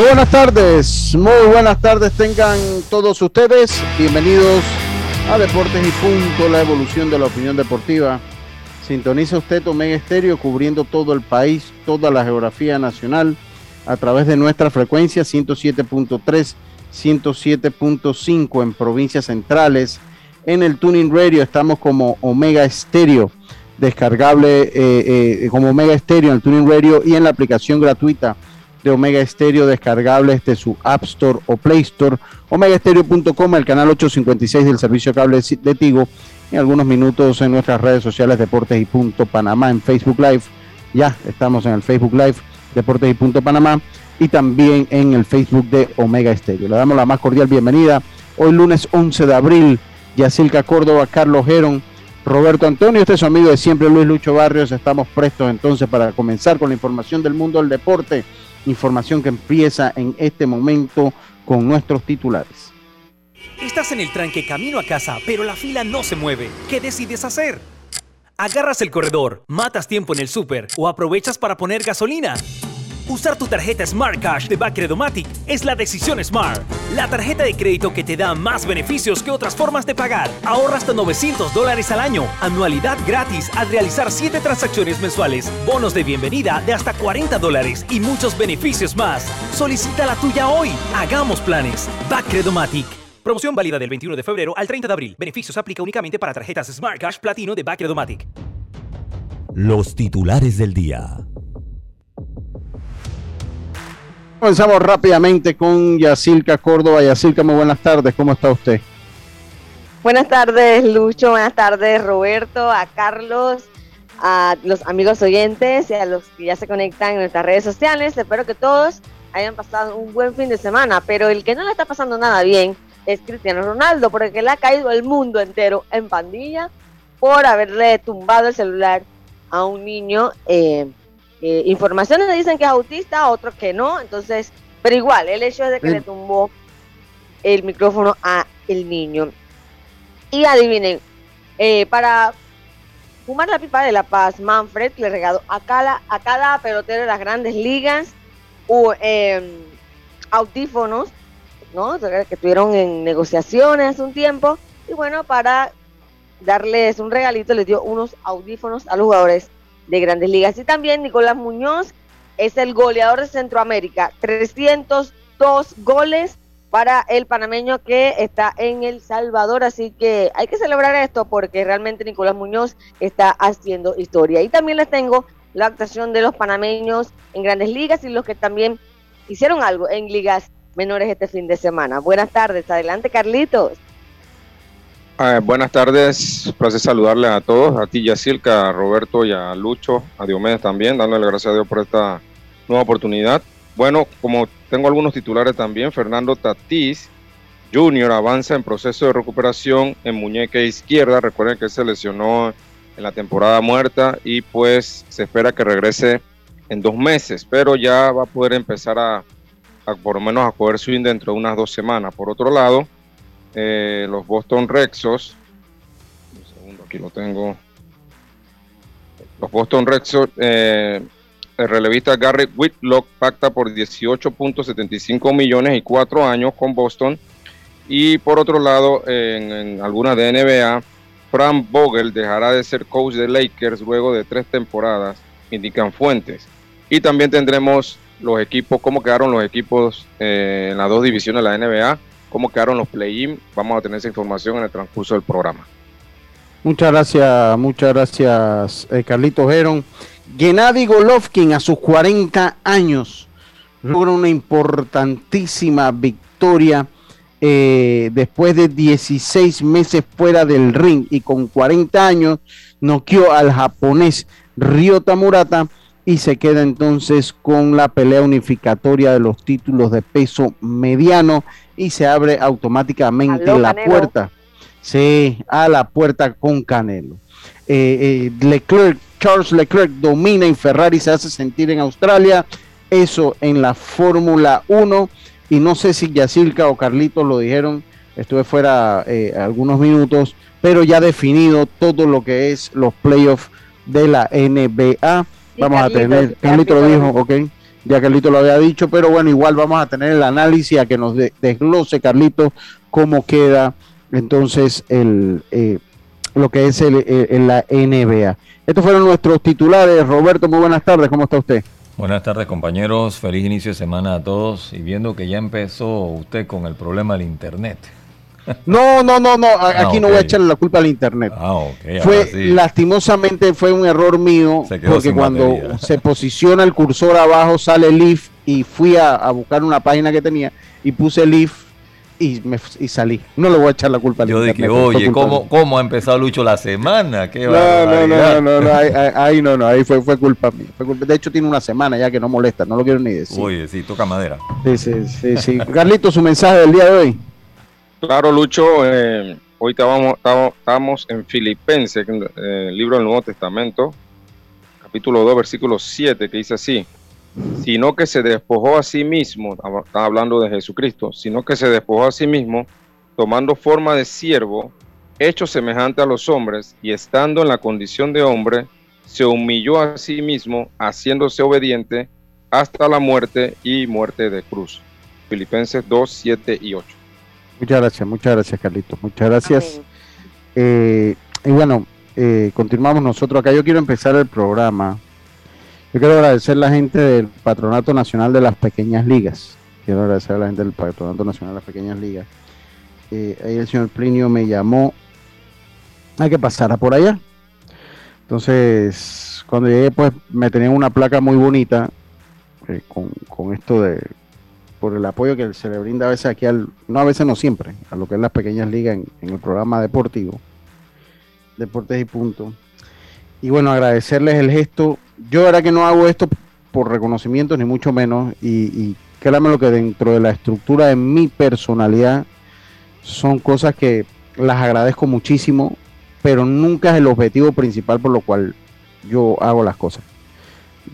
Muy buenas tardes, muy buenas tardes tengan todos ustedes. Bienvenidos a Deportes y Punto, la evolución de la opinión deportiva. Sintoniza usted Omega Estéreo cubriendo todo el país, toda la geografía nacional a través de nuestra frecuencia 107.3, 107.5 en provincias centrales. En el Tuning Radio estamos como Omega Estéreo, descargable eh, eh, como Omega Estéreo en el Tuning Radio y en la aplicación gratuita de Omega Estéreo descargable desde su App Store o Play Store, omegaestereo.com, el canal 856 del servicio cable de Tigo, en algunos minutos en nuestras redes sociales Deportes y Punto Panamá en Facebook Live. Ya estamos en el Facebook Live Deportes y Punto Panamá y también en el Facebook de Omega Estéreo. Le damos la más cordial bienvenida hoy lunes 11 de abril. Yacilca Córdoba, Carlos Geron, Roberto Antonio, este es su amigo de siempre Luis Lucho Barrios. Estamos prestos entonces para comenzar con la información del mundo del deporte Información que empieza en este momento con nuestros titulares. Estás en el tranque camino a casa, pero la fila no se mueve. ¿Qué decides hacer? ¿Agarras el corredor, matas tiempo en el súper o aprovechas para poner gasolina? Usar tu tarjeta Smart Cash de Bacredomatic es la decisión Smart. La tarjeta de crédito que te da más beneficios que otras formas de pagar. Ahorra hasta 900 dólares al año. Anualidad gratis al realizar 7 transacciones mensuales. Bonos de bienvenida de hasta 40 dólares y muchos beneficios más. Solicita la tuya hoy. Hagamos planes. Bacredomatic. Promoción válida del 21 de febrero al 30 de abril. Beneficios aplica únicamente para tarjetas Smart Cash Platino de Bacredomatic. Los titulares del día. Comenzamos rápidamente con Yacilca Córdoba. Yacilca, muy buenas tardes. ¿Cómo está usted? Buenas tardes, Lucho. Buenas tardes, Roberto, a Carlos, a los amigos oyentes y a los que ya se conectan en nuestras redes sociales. Espero que todos hayan pasado un buen fin de semana, pero el que no le está pasando nada bien es Cristiano Ronaldo, porque le ha caído el mundo entero en pandilla por haberle tumbado el celular a un niño eh, eh, informaciones dicen que es autista, otros que no, entonces, pero igual, el hecho es de que le tumbó el micrófono a el niño. Y adivinen, eh, para fumar la pipa de la paz, Manfred le regaló a cada, a cada pelotero de las grandes ligas o, em, audífonos, ¿no? Que estuvieron en negociaciones hace un tiempo. Y bueno, para darles un regalito, les dio unos audífonos a los jugadores de grandes ligas. Y también Nicolás Muñoz es el goleador de Centroamérica, 302 goles para el panameño que está en El Salvador, así que hay que celebrar esto porque realmente Nicolás Muñoz está haciendo historia. Y también les tengo la actuación de los panameños en grandes ligas y los que también hicieron algo en ligas menores este fin de semana. Buenas tardes, adelante Carlitos. Ah, buenas tardes, placer saludarles a todos, a ti Yacilca, a Roberto y a Lucho, a Diomedes también, dándole gracias a Dios por esta nueva oportunidad. Bueno, como tengo algunos titulares también, Fernando Tatís Jr. avanza en proceso de recuperación en muñeca izquierda, recuerden que se lesionó en la temporada muerta y pues se espera que regrese en dos meses, pero ya va a poder empezar a, a por lo menos a coger swing dentro de unas dos semanas. Por otro lado, eh, los Boston Rexos. Un segundo, aquí lo tengo. Los Boston Rexos, eh, el relevista Gary Whitlock pacta por 18.75 millones y cuatro años con Boston. Y por otro lado, en, en algunas de NBA, Frank Vogel dejará de ser coach de Lakers luego de tres temporadas indican fuentes. Y también tendremos los equipos, cómo quedaron los equipos eh, en las dos divisiones de la NBA, cómo quedaron los play-in. Vamos a tener esa información en el transcurso del programa. Muchas gracias, muchas gracias, eh, Carlitos Heron. Gennady Golovkin a sus 40 años logra una importantísima victoria eh, después de 16 meses fuera del ring y con 40 años noqueó al japonés Ryota Murata y se queda entonces con la pelea unificatoria de los títulos de peso mediano y se abre automáticamente la puerta. Sí, a la puerta con Canelo. Eh, eh, Leclerc, Charles Leclerc domina en Ferrari, se hace sentir en Australia, eso en la Fórmula 1 y no sé si Yacilca o Carlitos lo dijeron, estuve fuera eh, algunos minutos, pero ya definido todo lo que es los playoffs de la NBA. Vamos a tener, Carlitos lo dijo, ok, ya Carlitos lo había dicho, pero bueno, igual vamos a tener el análisis a que nos desglose Carlitos cómo queda entonces el eh, lo que es el, en la NBA. Estos fueron nuestros titulares. Roberto, muy buenas tardes, ¿cómo está usted? Buenas tardes compañeros, feliz inicio de semana a todos y viendo que ya empezó usted con el problema del internet. No, no, no, no, aquí no voy a echarle la culpa al internet. Ah, ok. Fue, lastimosamente fue un error mío, porque cuando se posiciona el cursor abajo sale if y fui a, a, buscar una página que tenía y puse if y, me, y salí. No le voy a echar la culpa al Yo dije, oye, ¿cómo, ¿cómo ha empezado Lucho la semana? ¿Qué no, no, no, no, no, ahí, ahí, no, no, ahí fue, fue culpa mía. de hecho, tiene una semana ya que no molesta, no lo quiero ni decir. Oye, sí, toca madera. Sí, sí, sí. sí. Carlito, su mensaje del día de hoy. Claro, Lucho, eh, hoy estábamos, estábamos en Filipenses, eh, el libro del Nuevo Testamento, capítulo 2, versículo 7, que dice así sino que se despojó a sí mismo, está hablando de Jesucristo, sino que se despojó a sí mismo, tomando forma de siervo, hecho semejante a los hombres, y estando en la condición de hombre, se humilló a sí mismo, haciéndose obediente hasta la muerte y muerte de cruz. Filipenses 2, 7 y 8. Muchas gracias, muchas gracias, Carlitos. Muchas gracias. Eh, y bueno, eh, continuamos nosotros acá. Yo quiero empezar el programa yo quiero agradecer a la gente del Patronato Nacional de las Pequeñas Ligas. Quiero agradecer a la gente del Patronato Nacional de las Pequeñas Ligas. Eh, ahí el señor Plinio me llamó a que pasara por allá. Entonces, cuando llegué, pues me tenían una placa muy bonita eh, con, esto de por el apoyo que se le brinda a veces aquí al, no a veces no siempre, a lo que es las pequeñas ligas en, el programa deportivo, Deportes y Punto. Y bueno, agradecerles el gesto yo era que no hago esto por reconocimiento ni mucho menos y, y créanme lo que dentro de la estructura de mi personalidad son cosas que las agradezco muchísimo, pero nunca es el objetivo principal por lo cual yo hago las cosas.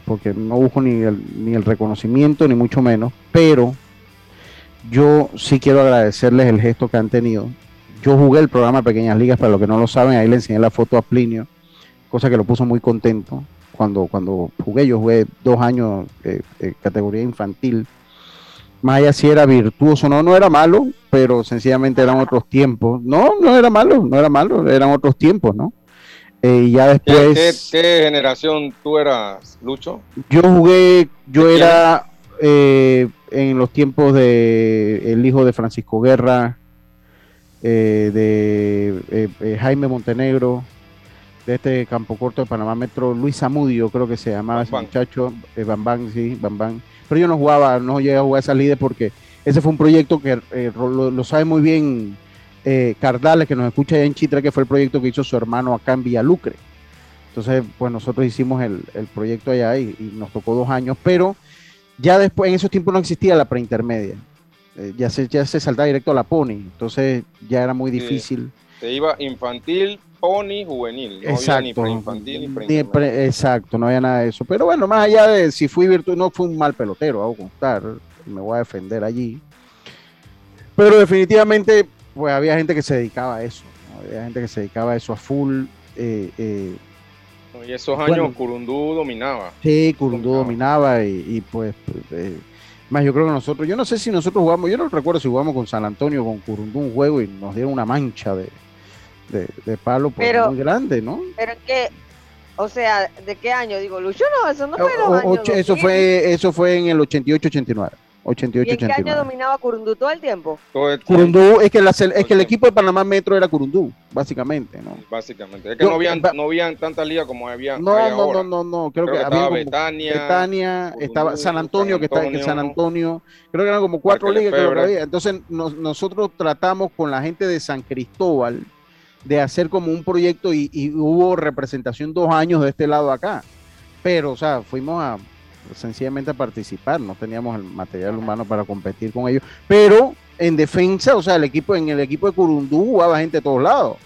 Porque no busco ni el, ni el reconocimiento, ni mucho menos, pero yo sí quiero agradecerles el gesto que han tenido. Yo jugué el programa Pequeñas Ligas, para los que no lo saben, ahí le enseñé la foto a Plinio, cosa que lo puso muy contento cuando, cuando jugué, yo jugué dos años eh, eh, categoría infantil. Allá si era virtuoso, no, no era malo, pero sencillamente eran otros tiempos. No, no era malo, no era malo, eran otros tiempos, ¿no? Eh, y ya después... ¿Qué, generación tú eras, Lucho? Yo jugué, yo era en los tiempos de el hijo de Francisco Guerra, de Jaime Montenegro, de este campo corto de Panamá Metro, Luis Zamudio, creo que se llamaba ese muchacho, eh, Bambán, sí, Bambán. Pero yo no jugaba, no llegué a jugar esa líder porque ese fue un proyecto que eh, lo, sabe muy bien eh, Cardales, que nos escucha allá en Chitra, que fue el proyecto que hizo su hermano acá en Villalucre. Entonces, pues nosotros hicimos el, proyecto allá y, nos tocó dos años, pero ya después, en esos tiempos no existía la preintermedia. Eh, ya, se, ya se saltaba directo a la Pony, entonces ya era muy difícil. Se iba infantil, pony juvenil. No exacto. Había ni preinfantil ni pre Exacto, no había nada de eso. Pero bueno, más allá de si fui virtuoso, no fui un mal pelotero, hago constar, me voy a defender allí. Pero definitivamente, pues había gente que se dedicaba a eso, había gente que se dedicaba a eso a full. Eh, eh, y esos años Curundú dominaba. Sí, Curundú dominaba, y, pues, eh, más yo creo que nosotros, yo no sé si nosotros jugamos, yo no recuerdo si jugamos con San Antonio, con Curundú un juego y nos dieron una mancha de, de, palo pues, muy grande, ¿no? Pero que O sea, ¿de qué año? Digo, Lucho, no, eso no fue en los O- años ocho- eso 2000. fue eso fue en el 88-89. 88 ¿Y en qué año 89. dominaba Curundú todo el tiempo? Todo el- Curundú, es que, la sele- es que el equipo de Panamá Metro era Curundú, básicamente, ¿no? Básicamente. Es que Yo- no habían, va- no habían tantas ligas como había No, no, ahora. no, no, no, creo, Creo que, que había estaba como Betania, Betania, Curundú, estaba San Antonio, que está que San Antonio. Creo que eran como cuatro ligas creo que había. Entonces nos- nosotros tratamos con la gente de San Cristóbal de hacer como un proyecto y, y hubo representación dos años de este lado acá. Pero, o sea, fuimos a sencillamente a participar, no teníamos el material humano para competir con ellos. Pero en defensa, o sea, el equipo, en el equipo de Curundú jugaba gente de todos lados.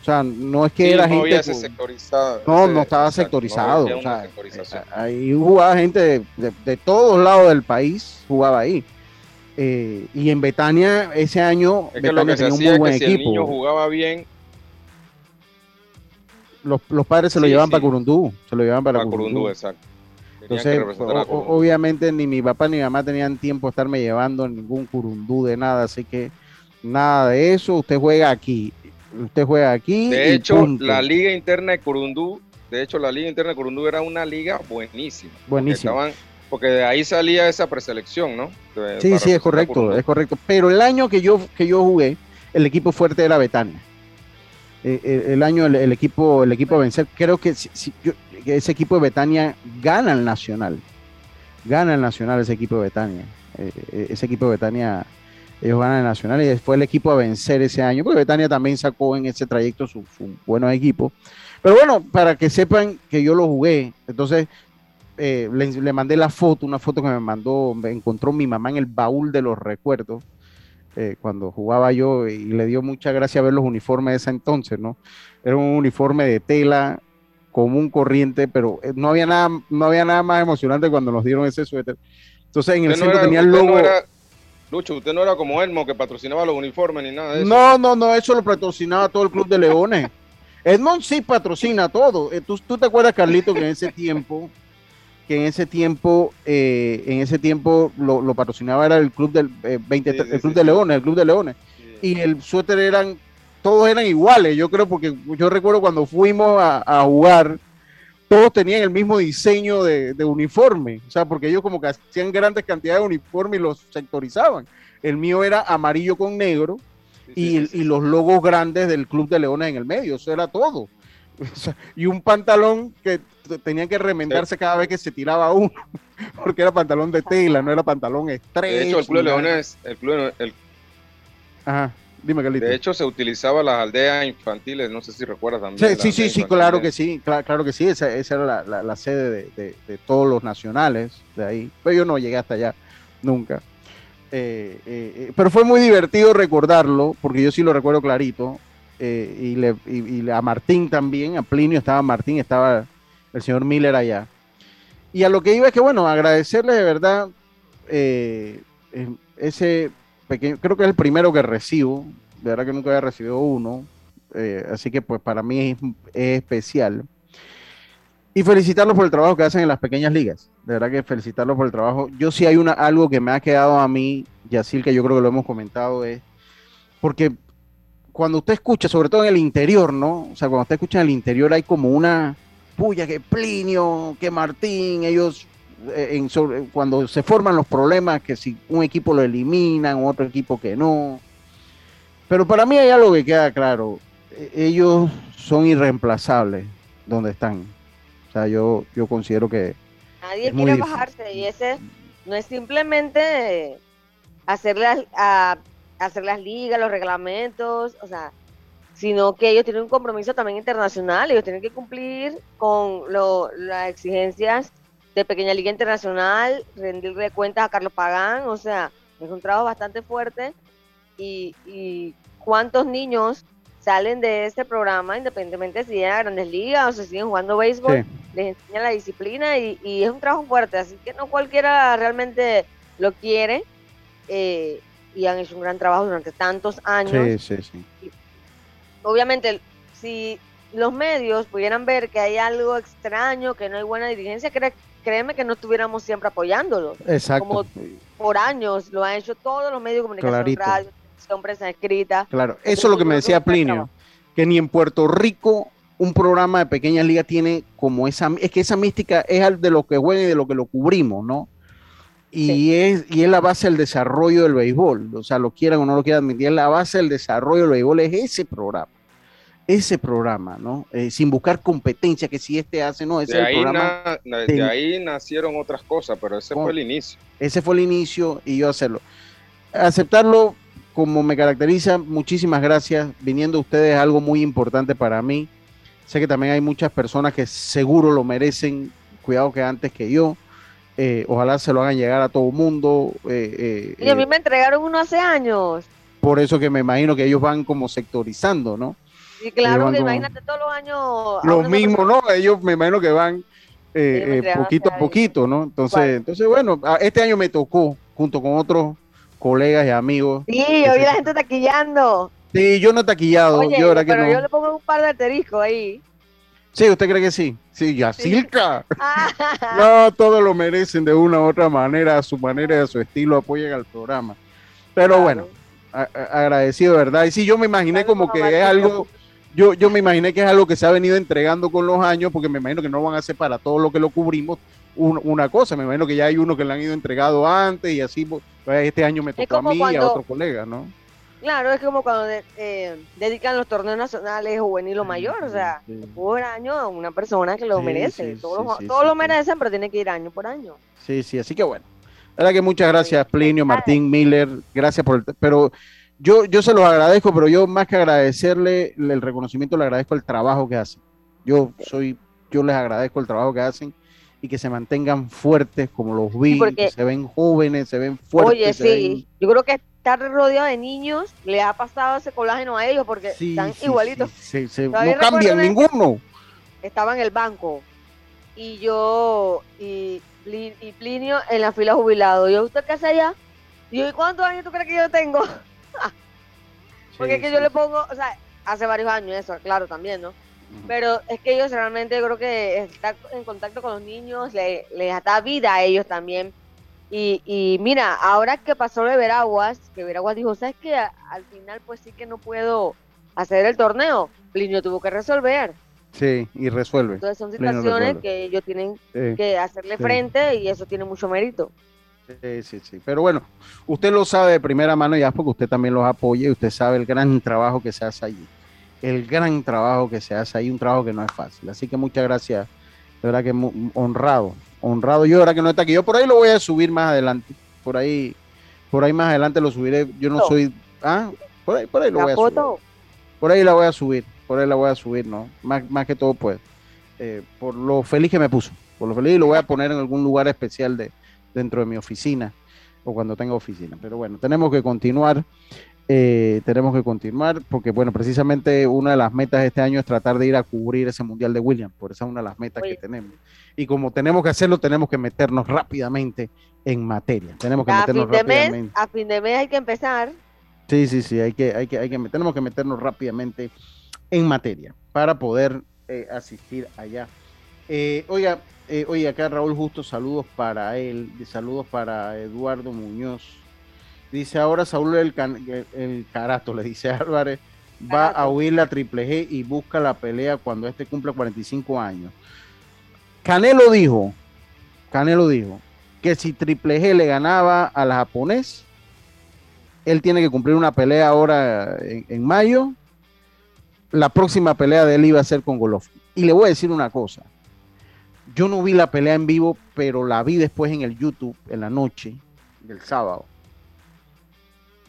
O sea, no es que Sí, era no gente. ese sectorizado. no, ese- no estaba sectorizado. o sea, eh, ahí jugaba gente de, de- de todos lados del país, jugaba ahí. Eh, y en Betania ese año, Es que lo Betania que se tenía un muy buen que si el niño equipo. jugaba bien, Los, los padres se lo llevaban sí. para Curundú. Se lo llevaban para para Curundú. Curundú, exacto. Entonces, obviamente ni mi papá ni mi mamá tenían tiempo de estarme llevando ningún curundú de nada, así que nada de eso, usted juega aquí, usted juega aquí. De hecho, punto. la liga interna de Curundú, de hecho, la liga interna de Curundú era una liga buenísima. porque Buenísimo. estaban- Porque de ahí salía esa preselección, ¿no? De- Sí, sí, es correcto, es correcto. Pero el año que yo, que yo jugué, el equipo fuerte era Betania. Eh, el año, el, el equipo, el equipo a vencer, creo que, si- si yo- ese equipo de Betania gana el Nacional. Gana el Nacional ese equipo de Betania. Eh, eh, ese equipo de Betania, ellos ganan el Nacional y fue el equipo a vencer ese año, porque Betania también sacó en ese trayecto su buenos equipos. Pero bueno, para que sepan que yo lo jugué, entonces eh, le, le mandé la foto, una foto que me mandó, me encontró mi mamá en el baúl de los recuerdos, cuando jugaba yo, y le dio mucha gracia ver los uniformes de ese entonces, ¿no? Era un uniforme de tela común, corriente, pero eh, no había nada, no había nada más emocionante cuando nos dieron ese suéter. Entonces en el no centro era- tenía el no logo. era- Lucho, usted no era como Elmo que patrocinaba los uniformes ni nada de eso. No, no, no, eso lo patrocinaba todo el Club de Leones. Edmond sí patrocina todo. Eh, ¿Tú, tú te acuerdas, Carlito, que en ese tiempo, que en ese tiempo, eh, en ese tiempo lo, lo patrocinaba era el Club del eh, 20, Sí, sí, el Club sí, de. Leones, el Club de Leones. Y el suéter eran, todos eran iguales, yo creo, porque yo recuerdo cuando fuimos a, a jugar, todos tenían el mismo diseño de, de uniforme, o sea, porque ellos como que hacían grandes cantidades de uniforme y los sectorizaban. El mío era amarillo con negro, Sí, y, sí, el- sí. y los logos grandes del Club de Leones en el medio, eso era todo. O sea, y un pantalón que tenía que remendarse cada vez que se tiraba uno, porque era pantalón de tela, no era pantalón estrecho. De hecho, el Club de. Leones, el Club el- Ajá, dime, de hecho, se utilizaba las aldeas infantiles, no sé si recuerdas también. Sí, sí, sí, claro que sí, cla- claro, que sí, esa, esa era la, la- la sede de, de- de todos los nacionales de ahí, pero yo no llegué hasta allá nunca. Eh, eh, eh, pero fue muy divertido recordarlo, porque yo sí lo recuerdo clarito, eh, y, le, y- a Martín también, a Plinio estaba Martín, estaba el señor Miller allá. Y a lo que iba es que, bueno, agradecerle de verdad ese creo que es el primero que recibo, de verdad que nunca había recibido uno, eh, así que pues para mí es, es especial. Y felicitarlos por el trabajo que hacen en las pequeñas ligas. De verdad que felicitarlos por el trabajo. Yo sí hay una, algo que me ha quedado a mí, Yacil, que yo creo que lo hemos comentado, es porque cuando usted escucha, sobre todo en el interior, ¿no? O sea, cuando usted escucha en el interior hay como una puya que Plinio, que Martín, ellos, en sobre- cuando se forman los problemas, que si un equipo lo eliminan, otro equipo que no. Pero para mí hay algo que queda claro. E- Ellos son irreemplazables donde están. O sea, yo, yo considero que Nadie quiere bajarse y ese no es simplemente hacer las, a- hacer las ligas, los reglamentos, o sea, sino que ellos tienen un compromiso también internacional, ellos tienen que cumplir con lo- las exigencias de Pequeña Liga Internacional, rendirle cuentas a Carlos Pagán, o sea, es un trabajo bastante fuerte y, y cuántos niños salen de este programa, independientemente si llegan a grandes ligas o si siguen jugando béisbol, sí, les enseña la disciplina y, y es un trabajo fuerte, así que no cualquiera realmente lo quiere eh, y han hecho un gran trabajo durante tantos años. sí, sí, sí. Obviamente, si los medios pudieran ver que hay algo extraño, que no hay buena dirigencia, cre- créeme que no estuviéramos siempre apoyándolo. Exacto. Como- Por años lo han hecho todos los medios de comunicación, Clarito. radio, televisión, prensa escrita. Claro, eso es lo que me decía Plinio, que ni en Puerto Rico un programa de pequeñas ligas tiene como esa, es que esa mística es de lo que juega y de lo que lo cubrimos, ¿no? Y, es, y es la base del desarrollo del béisbol, o sea, lo quieran o no lo quieran admitir, la base del desarrollo del béisbol, es ese programa, ese programa, ¿no? Eh, sin buscar competencia, que si este hace, no, ese de es ahí el programa. na- de ahí nacieron otras cosas, pero ese Con- fue el inicio. Ese fue el inicio y yo hacerlo. Aceptarlo como me caracteriza, muchísimas gracias. Viniendo ustedes es algo muy importante para mí. Sé que también hay muchas personas que seguro lo merecen, cuidado que antes que yo. Eh, ojalá se lo hagan llegar a todo el mundo. eh, eh, Y a mí eh, me entregaron uno hace años. por eso que me imagino que ellos van como sectorizando, ¿no? Y claro, que como- imagínate todos los años. a Lo una mismo, persona. ¿no? Ellos me imagino que van eh, eh, poquito a poquito, ¿no? Entonces, entonces bueno, este año me tocó, junto con otros colegas y amigos. Sí, vi la gente taquillando. Sí, yo no he taquillado, Oye, yo ahora que pero no. yo le pongo un par de asteriscos ahí. Sí, ¿usted cree que sí? Sí, Yacilca. Ah, No, todos lo merecen de una u otra manera, a su manera y a su estilo, apoyen al programa. Pero Claro. bueno, a- a- agradecido, ¿verdad? Y sí, yo me imaginé como que es algo, yo, yo me imaginé que es algo que se ha venido entregando con los años, porque me imagino que no lo van a hacer para todo lo que lo cubrimos un- una cosa, me imagino que ya hay uno que le han ido entregado antes y así, pues, este año me tocó a mí y a cuando- otro colega, ¿no? claro, es como cuando de- eh, dedican los torneos nacionales juvenil o mayor. O sea, Sí. por año a una persona que lo Sí, merece. sí, todos sí, los- sí, todos sí, lo sí. merecen, pero tiene que ir año por año. Sí, sí, así que bueno. La verdad que muchas gracias, Plinio, Martín, Miller, gracias por el... Pero yo, yo se los agradezco, pero yo más que agradecerle el reconocimiento, le agradezco el trabajo que hacen. Yo soy, yo les agradezco el trabajo que hacen y que se mantengan fuertes como los vi, porque- que se ven jóvenes, se ven fuertes. Oye, se sí, yo creo que estar rodeado de niños le ha pasado ese colágeno a ellos porque sí, están sí, igualitos. sí, no cambian ninguno. Estaba en el banco y yo y, Pli- y Plinio en la fila jubilado. Yo, ¿usted qué hace allá? Y yo, ¿y cuántos años tú crees que yo tengo? Porque es que Sí, yo le pongo, o sea, hace varios años eso, claro, también, ¿no? Pero es que ellos realmente creo que estar en contacto con los niños le- les da vida a ellos también. Y, y mira, ahora que pasó lo de Veraguas, que Veraguas dijo, ¿sabes qué? Al final pues sí que no puedo hacer el torneo. Plinio tuvo que resolver. Sí, y resuelve. Entonces son situaciones que ellos tienen Sí. que hacerle Sí. frente y eso tiene mucho mérito. Sí, sí, sí. Pero bueno, usted lo sabe de primera mano ya porque usted también los apoya y usted sabe el gran trabajo que se hace allí. El gran trabajo que se hace ahí, un trabajo que no es fácil. Así que muchas gracias. De verdad que honrado, honrado. Yo, de verdad que no está aquí. Yo por ahí lo voy a subir más adelante. Por ahí, por ahí más adelante lo subiré. Yo no soy. Ah, por ahí, por ahí lo voy a subir. foto, Por ahí la voy a subir, por ahí la voy a subir, ¿no? Más, más que todo, pues, eh, por lo feliz que me puso, por lo feliz y lo voy a poner en algún lugar especial de, dentro de mi oficina o cuando tenga oficina. Pero bueno, tenemos que continuar, eh, tenemos que continuar porque, bueno, precisamente una de las metas de este año es tratar de ir a cubrir ese Mundial de Williams, por esa es una de las metas Oye. que tenemos. Y como tenemos que hacerlo, tenemos que meternos rápidamente en materia. Tenemos que a meternos fin de mes, rápidamente. a fin de mes hay que empezar. Sí, sí, sí, hay que, hay que, hay que, tenemos que meternos rápidamente en materia para poder eh, asistir allá. Eh, oiga, eh, oye, acá Raúl Justo, saludos para él, saludos para Eduardo Muñoz. Dice ahora Saúl el, can- el, el carato, le dice Álvarez, va a huir la Triple G y busca la pelea cuando este cumpla 45 años. Canelo dijo, Canelo dijo que si Triple G le ganaba a la japonés, él tiene que cumplir una pelea ahora en, en mayo. La próxima pelea de él iba a ser con Golovkin. Y le voy a decir una cosa. Yo no vi la pelea en vivo, pero la vi después en el YouTube, en la noche del sábado.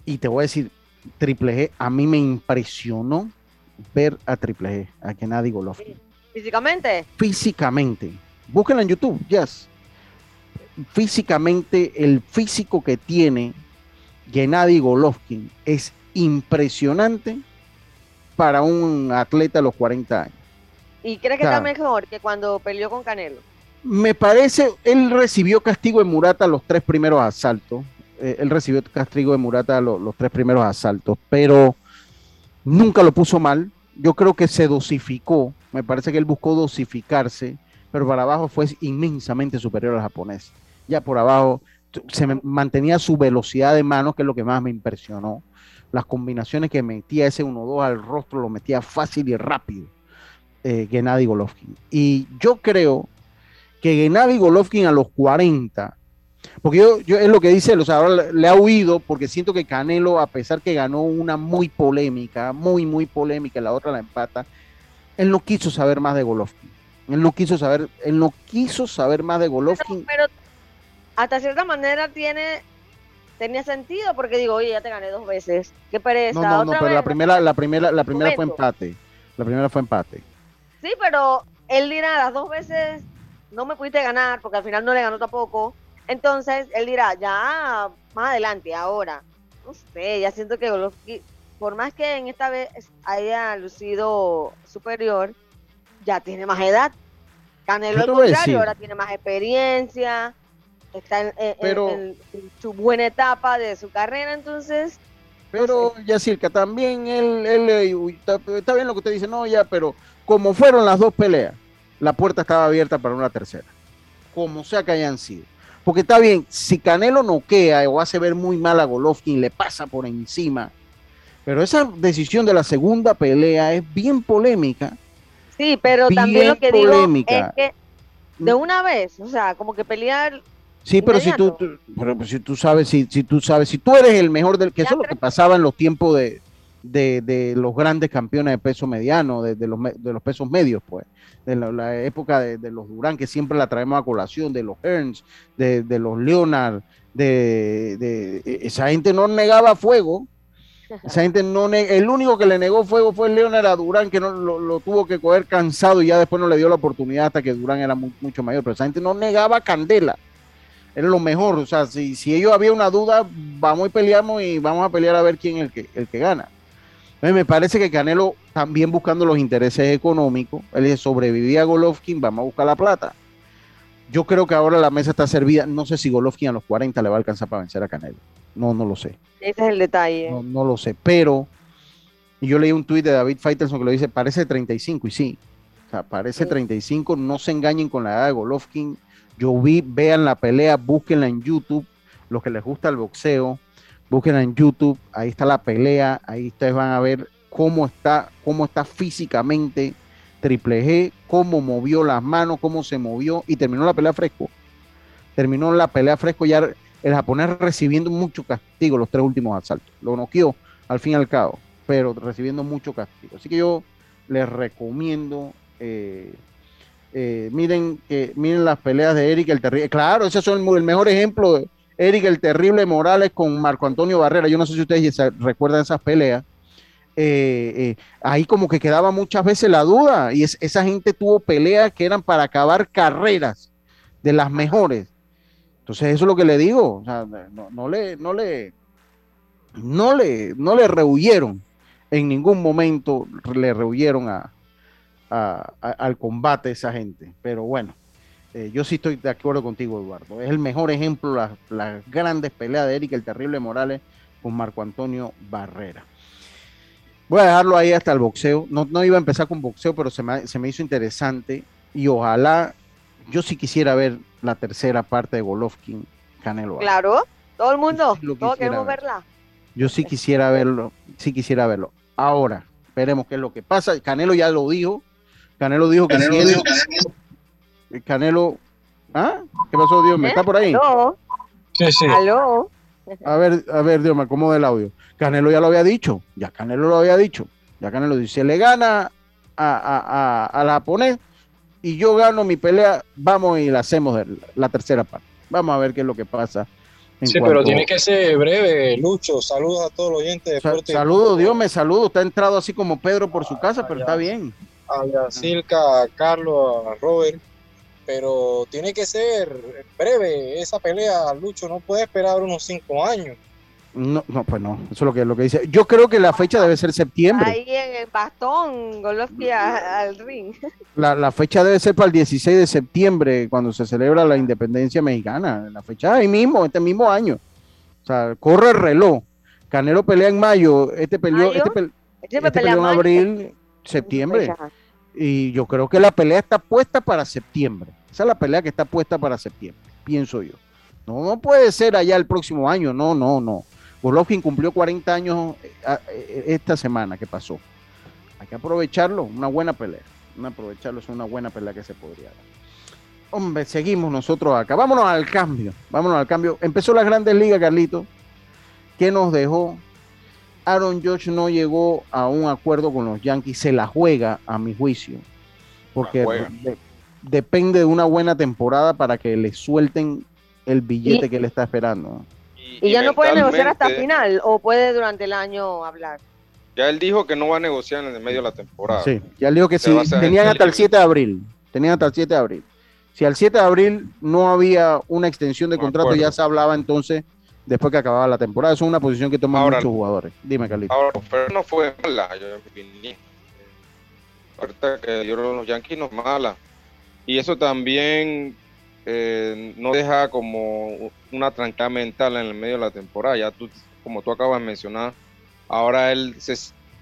Y te voy a decir, Triple G, a mí me impresionó ver a Triple G, a Gennady Golovkin Físicamente, físicamente. Búsquenla en YouTube, yes. Físicamente, el físico que tiene Gennady Golovkin es impresionante para un atleta de los 40 años. ¿Y crees que Claro. está mejor que cuando peleó con Canelo? Me parece, él recibió castigo de Murata los tres primeros asaltos. Eh, él recibió castigo de Murata lo- los tres primeros asaltos, pero nunca lo puso mal. Yo creo que se dosificó. Me parece que él buscó dosificarse, pero para abajo fue inmensamente superior al japonés. Ya por abajo se mantenía su velocidad de manos, que es lo que más me impresionó. Las combinaciones que metía ese 1-2 al rostro lo metía fácil y rápido. Eh, Gennady Golovkin. Y yo creo que Gennady Golovkin a los 40, porque yo, yo es lo que dice, o sea, ahora le ha huido porque siento que Canelo, a pesar que ganó una muy polémica, muy, muy polémica, la otra la empata, él no quiso saber más de Golovkin. Él no quiso saber, él no quiso saber más de Golovkin. Pero, hasta cierta manera tiene tenía sentido porque digo, oye, ya te gané dos veces. Qué pereza. No, no, no, pero la primera, la primera, la primera fue empate. La primera fue empate. Sí, pero él dirá las dos veces no me pudiste ganar porque al final no le ganó tampoco. Entonces él dirá, ya más adelante, ahora. No sé, ya siento que Golovkin, por más que en esta vez haya lucido superior, ya tiene más edad. Canelo al contrario, ahora tiene más experiencia, está en, su buena etapa de su carrera, entonces... Pero ya Yacirca, también él, él eh, está, bien lo que usted dice, no, ya, pero como fueron las dos peleas, la puerta estaba abierta para una tercera, como sea que hayan sido. Porque está bien, si Canelo noquea o hace ver muy mal a Golovkin, le pasa por encima. Pero esa decisión de la segunda pelea es bien polémica. Sí, pero también lo que digo es que de una vez, o sea, como que pelear Sí, pero si tú, pero si tú sabes, si, si tú sabes, si tú eres el mejor del que eso es lo que pasaba en los tiempos de, de, los grandes campeones de peso mediano, de, los, de los pesos medios, pues, de la, época de, los Durán, que siempre la traemos a colación, de los Hearns, de, los Leonard, de, esa gente no negaba fuego, esa gente no el único que le negó fuego fue Leonard a Durán, que no lo, tuvo que coger cansado y ya después no le dio la oportunidad hasta que Durán era mucho mayor, pero esa gente no negaba candela era lo mejor. O sea, si, si ellos había una duda, vamos y peleamos y vamos a pelear a ver quién es el que, el que gana. Me parece que Canelo, también buscando los intereses económicos, él sobrevivía a Golovkin, vamos a buscar la plata. Yo creo que ahora la mesa está servida. No sé si Golovkin a los 40 le va a alcanzar para vencer a Canelo. No, no lo sé. Ese es el detalle. No, no lo sé. Pero yo leí un tuit de David Faitelson que lo dice, parece 35, y sí. O sea, parece 35. No se engañen con la edad de Golovkin yo vi, vean la pelea, búsquenla en YouTube, los que les gusta el boxeo, búsquenla en YouTube, ahí está la pelea, ahí ustedes van a ver cómo está, cómo está físicamente Triple G, cómo movió las manos, cómo se movió y terminó la pelea fresco. Terminó la pelea fresco ya el japonés recibiendo mucho castigo los tres últimos asaltos. Lo noqueó al fin y al cabo, pero recibiendo mucho castigo. Así que yo les recomiendo eh, eh, miren, que, miren las peleas de Eric el Terrible. Claro, ese es el, mejor ejemplo de Eric el Terrible Morales con Marco Antonio Barrera. Yo no sé si ustedes recuerdan esas peleas. Eh, eh, ahí como que quedaba muchas veces la duda y esa gente tuvo peleas que eran para acabar carreras de las mejores. Entonces eso es lo que le digo, no, le, no le, no le, no le rehuyeron en ningún momento, le rehuyeron a, al combate esa gente. Pero bueno, eh, yo sí estoy de acuerdo contigo, Eduardo. Es el mejor ejemplo, las la grandes peleas de Eric el Terrible Morales con Marco Antonio Barrera. Voy a dejarlo ahí hasta el boxeo. No, no iba a empezar con boxeo, pero se me, se me hizo interesante y ojalá yo sí quisiera ver la tercera parte de Golovkin Canelo. Claro, todo el mundo, todos queremos verla. Yo sí quisiera verlo, sí quisiera verlo. Ahora, veremos qué es lo que pasa. Canelo ya lo dijo, Canelo dijo que Canelo si él, Canelo, ¿ah? ¿Qué pasó, Dios? ¿Me está por ahí? ¿Aló? Sí, sí. ¿Aló? A ver, a ver, Dios, me acomoda el audio. Canelo ya lo había dicho, ya Canelo lo había dicho. Ya Canelo dice, le gana a, a, a, a la japonés y yo gano mi pelea, vamos y la hacemos la tercera parte. Vamos a ver qué es lo que pasa. Sí, pero tiene que ser breve, Lucho. Saludos a todos los oyentes de Saludos, Dios me saludo. Está entrado así como Pedro por su casa, pero está bien a Silca, a Carlos, a Robert, pero tiene que ser breve esa pelea, Lucho, no puede esperar unos cinco años. No, no, pues no, eso es lo que, lo que dice. Yo creo que la fecha debe ser septiembre. Ahí en el bastón, Golovkin al ring. La, la, fecha debe ser para el 16 de septiembre, cuando se celebra la independencia mexicana. La fecha ahí mismo, este mismo año. O sea, corre el reloj. Canelo pelea en mayo, este peleó, este, este, este peleó en abril, septiembre. Y yo creo que la pelea está puesta para septiembre. Esa es la pelea que está puesta para septiembre, pienso yo. No, no puede ser allá el próximo año, no, no, no. Golovkin cumplió 40 años eh, eh, esta semana que pasó. Hay que aprovecharlo, una buena pelea. no aprovecharlo, es una buena pelea que se podría dar. Hombre, seguimos nosotros acá. Vámonos al cambio. Vámonos al cambio. Empezó la Grandes Ligas, Carlito. ¿Qué nos dejó? Aaron George no llegó a un acuerdo con los Yankees. Se la juega, a mi juicio. Porque depende de una buena temporada para que le suelten el billete que él está esperando. Y, ya no puede negociar hasta final o puede durante el año hablar. Ya él dijo que no va a negociar en el medio de la temporada. Sí, ya él dijo que sí. Tenían hasta el 7 de abril. Tenían hasta el 7 de abril. Si al 7 de abril no había una extensión de contrato, ya se hablaba entonces después que acababa la temporada. Eso es una posición que toman muchos jugadores. Dime, Carlito. Ahora, pero no fue mala. Yo, ahorita que yo los Yankees no es mala. Y eso también eh, no deja como una tranca mental en el medio de la temporada. Ya tú, como tú acabas de mencionar, ahora él se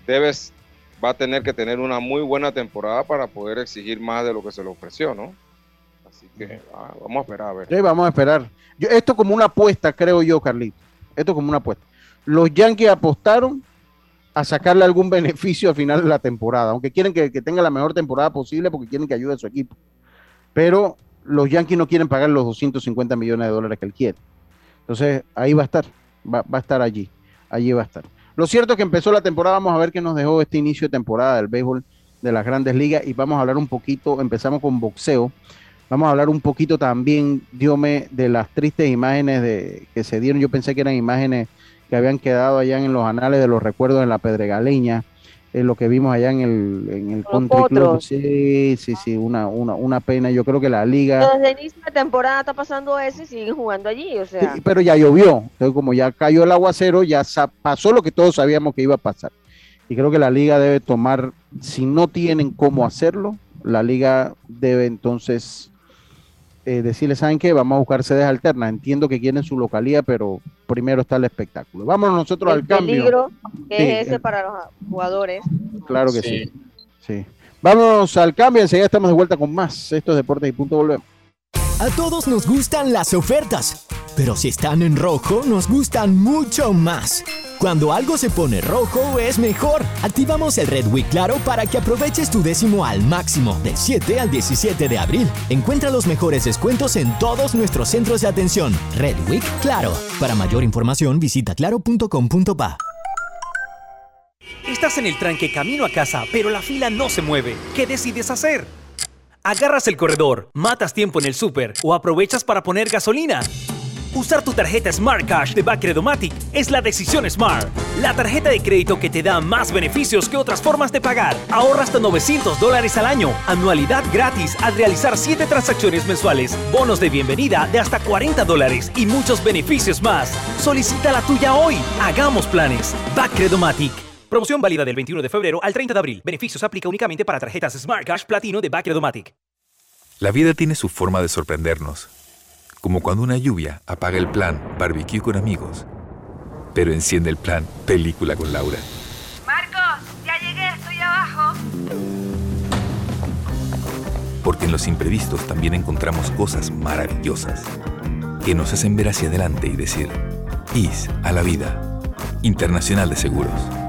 debes va a tener que tener una muy buena temporada para poder exigir más de lo que se le ofreció, ¿no? Así que ah, vamos a esperar a ver. Sí, vamos a esperar. Yo, esto como una apuesta, creo yo, Carlito. Esto como una apuesta. Los Yankees apostaron a sacarle algún beneficio al final de la temporada, aunque quieren que, tenga la mejor temporada posible porque quieren que ayude a su equipo. Pero los Yankees no quieren pagar los 250 millones de dólares que él quiere. Entonces ahí va a estar, va, a estar allí, allí va a estar. Lo cierto es que empezó la temporada, vamos a ver qué nos dejó este inicio de temporada del béisbol de las grandes ligas y vamos a hablar un poquito, empezamos con boxeo, vamos a hablar un poquito también, Diome, de las tristes imágenes de, que se dieron, yo pensé que eran imágenes que habían quedado allá en los anales de los recuerdos en la Pedregaleña, en lo que vimos allá en el, en el Country Club. Sí, sí, sí, una, una, una pena. Yo creo que la liga. Desde el inicio de temporada está pasando eso y siguen jugando allí, o sea. pero ya llovió. Entonces, como ya cayó el aguacero, ya pasó lo que todos sabíamos que iba a pasar. Y creo que la liga debe tomar, si no tienen cómo hacerlo, la liga debe entonces eh, decirle, ¿saben qué? Vamos a buscar sedes alternas. Entiendo que quieren su localía, pero primero está el espectáculo. Vámonos nosotros al cambio. El peligro que es ese para los jugadores. Claro que sí. sí. Vámonos al cambio, enseguida estamos de vuelta con más. Estos Deportes y Punto volvemos. A todos nos gustan las ofertas, pero si están en rojo, nos gustan mucho más. Cuando algo se pone rojo es mejor. Activamos el Red Week Claro para que aproveches tu décimo al máximo del 7 al 17 de abril. Encuentra los mejores descuentos en todos nuestros centros de atención. Red Week Claro. Para mayor información visita claro.com.pa. Estás en el tranque camino a casa, pero la fila no se mueve. ¿Qué decides hacer? ¿Agarras el corredor, matas tiempo en el súper o aprovechas para poner gasolina? Usar tu tarjeta Smart Cash de Bacredomatic es la decisión Smart. La tarjeta de crédito que te da más beneficios que otras formas de pagar. Ahorra hasta 900 dólares al año. Anualidad gratis al realizar 7 transacciones mensuales. Bonos de bienvenida de hasta 40 dólares y muchos beneficios más. Solicita la tuya hoy. Hagamos planes. Bacredomatic. Promoción válida del 21 de febrero al 30 de abril. Beneficios aplica únicamente para tarjetas Smart Cash Platino de Bacredomatic. La vida tiene su forma de sorprendernos como cuando una lluvia apaga el plan barbecue con amigos, pero enciende el plan película con Laura. Marcos, ya llegué, estoy abajo. Porque en los imprevistos también encontramos cosas maravillosas que nos hacen ver hacia adelante y decir, IS a la vida, Internacional de Seguros.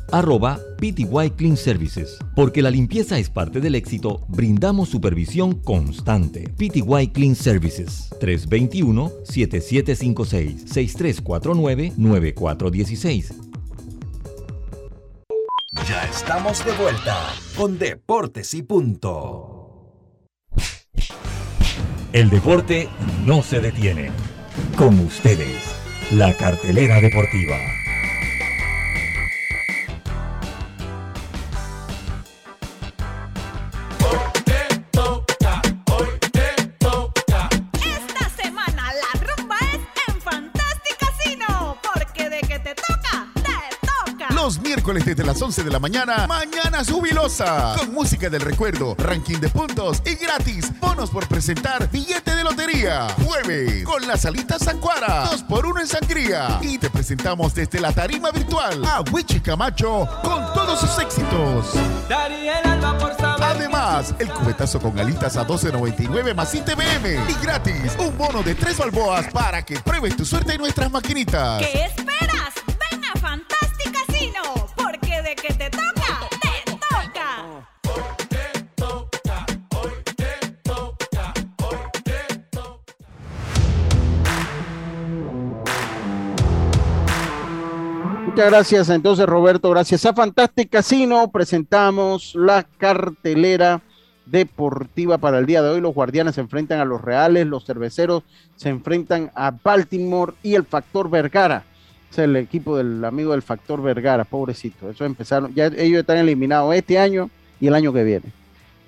arroba PTY Clean Services. Porque la limpieza es parte del éxito, brindamos supervisión constante. PTY Clean Services 321-7756-6349-9416. Ya estamos de vuelta con Deportes y Punto. El deporte no se detiene. Con ustedes, la cartelera deportiva. Desde las 11 de la mañana, Mañana Jubilosa. Con música del recuerdo, ranking de puntos y gratis. Bonos por presentar billete de lotería. Jueves, con la salita Sancuara. 2 por 1 en sangría. Y te presentamos desde la tarima virtual a Wichi Camacho con todos sus éxitos. Además, el cubetazo con alitas a 12.99 más ITBM. Y gratis, un bono de tres balboas para que pruebes tu suerte en nuestras maquinitas. ¿Qué esperas? Muchas gracias entonces Roberto, gracias a Fantastic Casino presentamos la cartelera deportiva para el día de hoy. Los guardianes se enfrentan a los reales, los cerveceros se enfrentan a Baltimore y el Factor Vergara. Es el equipo del amigo del Factor Vergara, pobrecito. Eso empezaron, ya ellos están eliminados este año y el año que viene.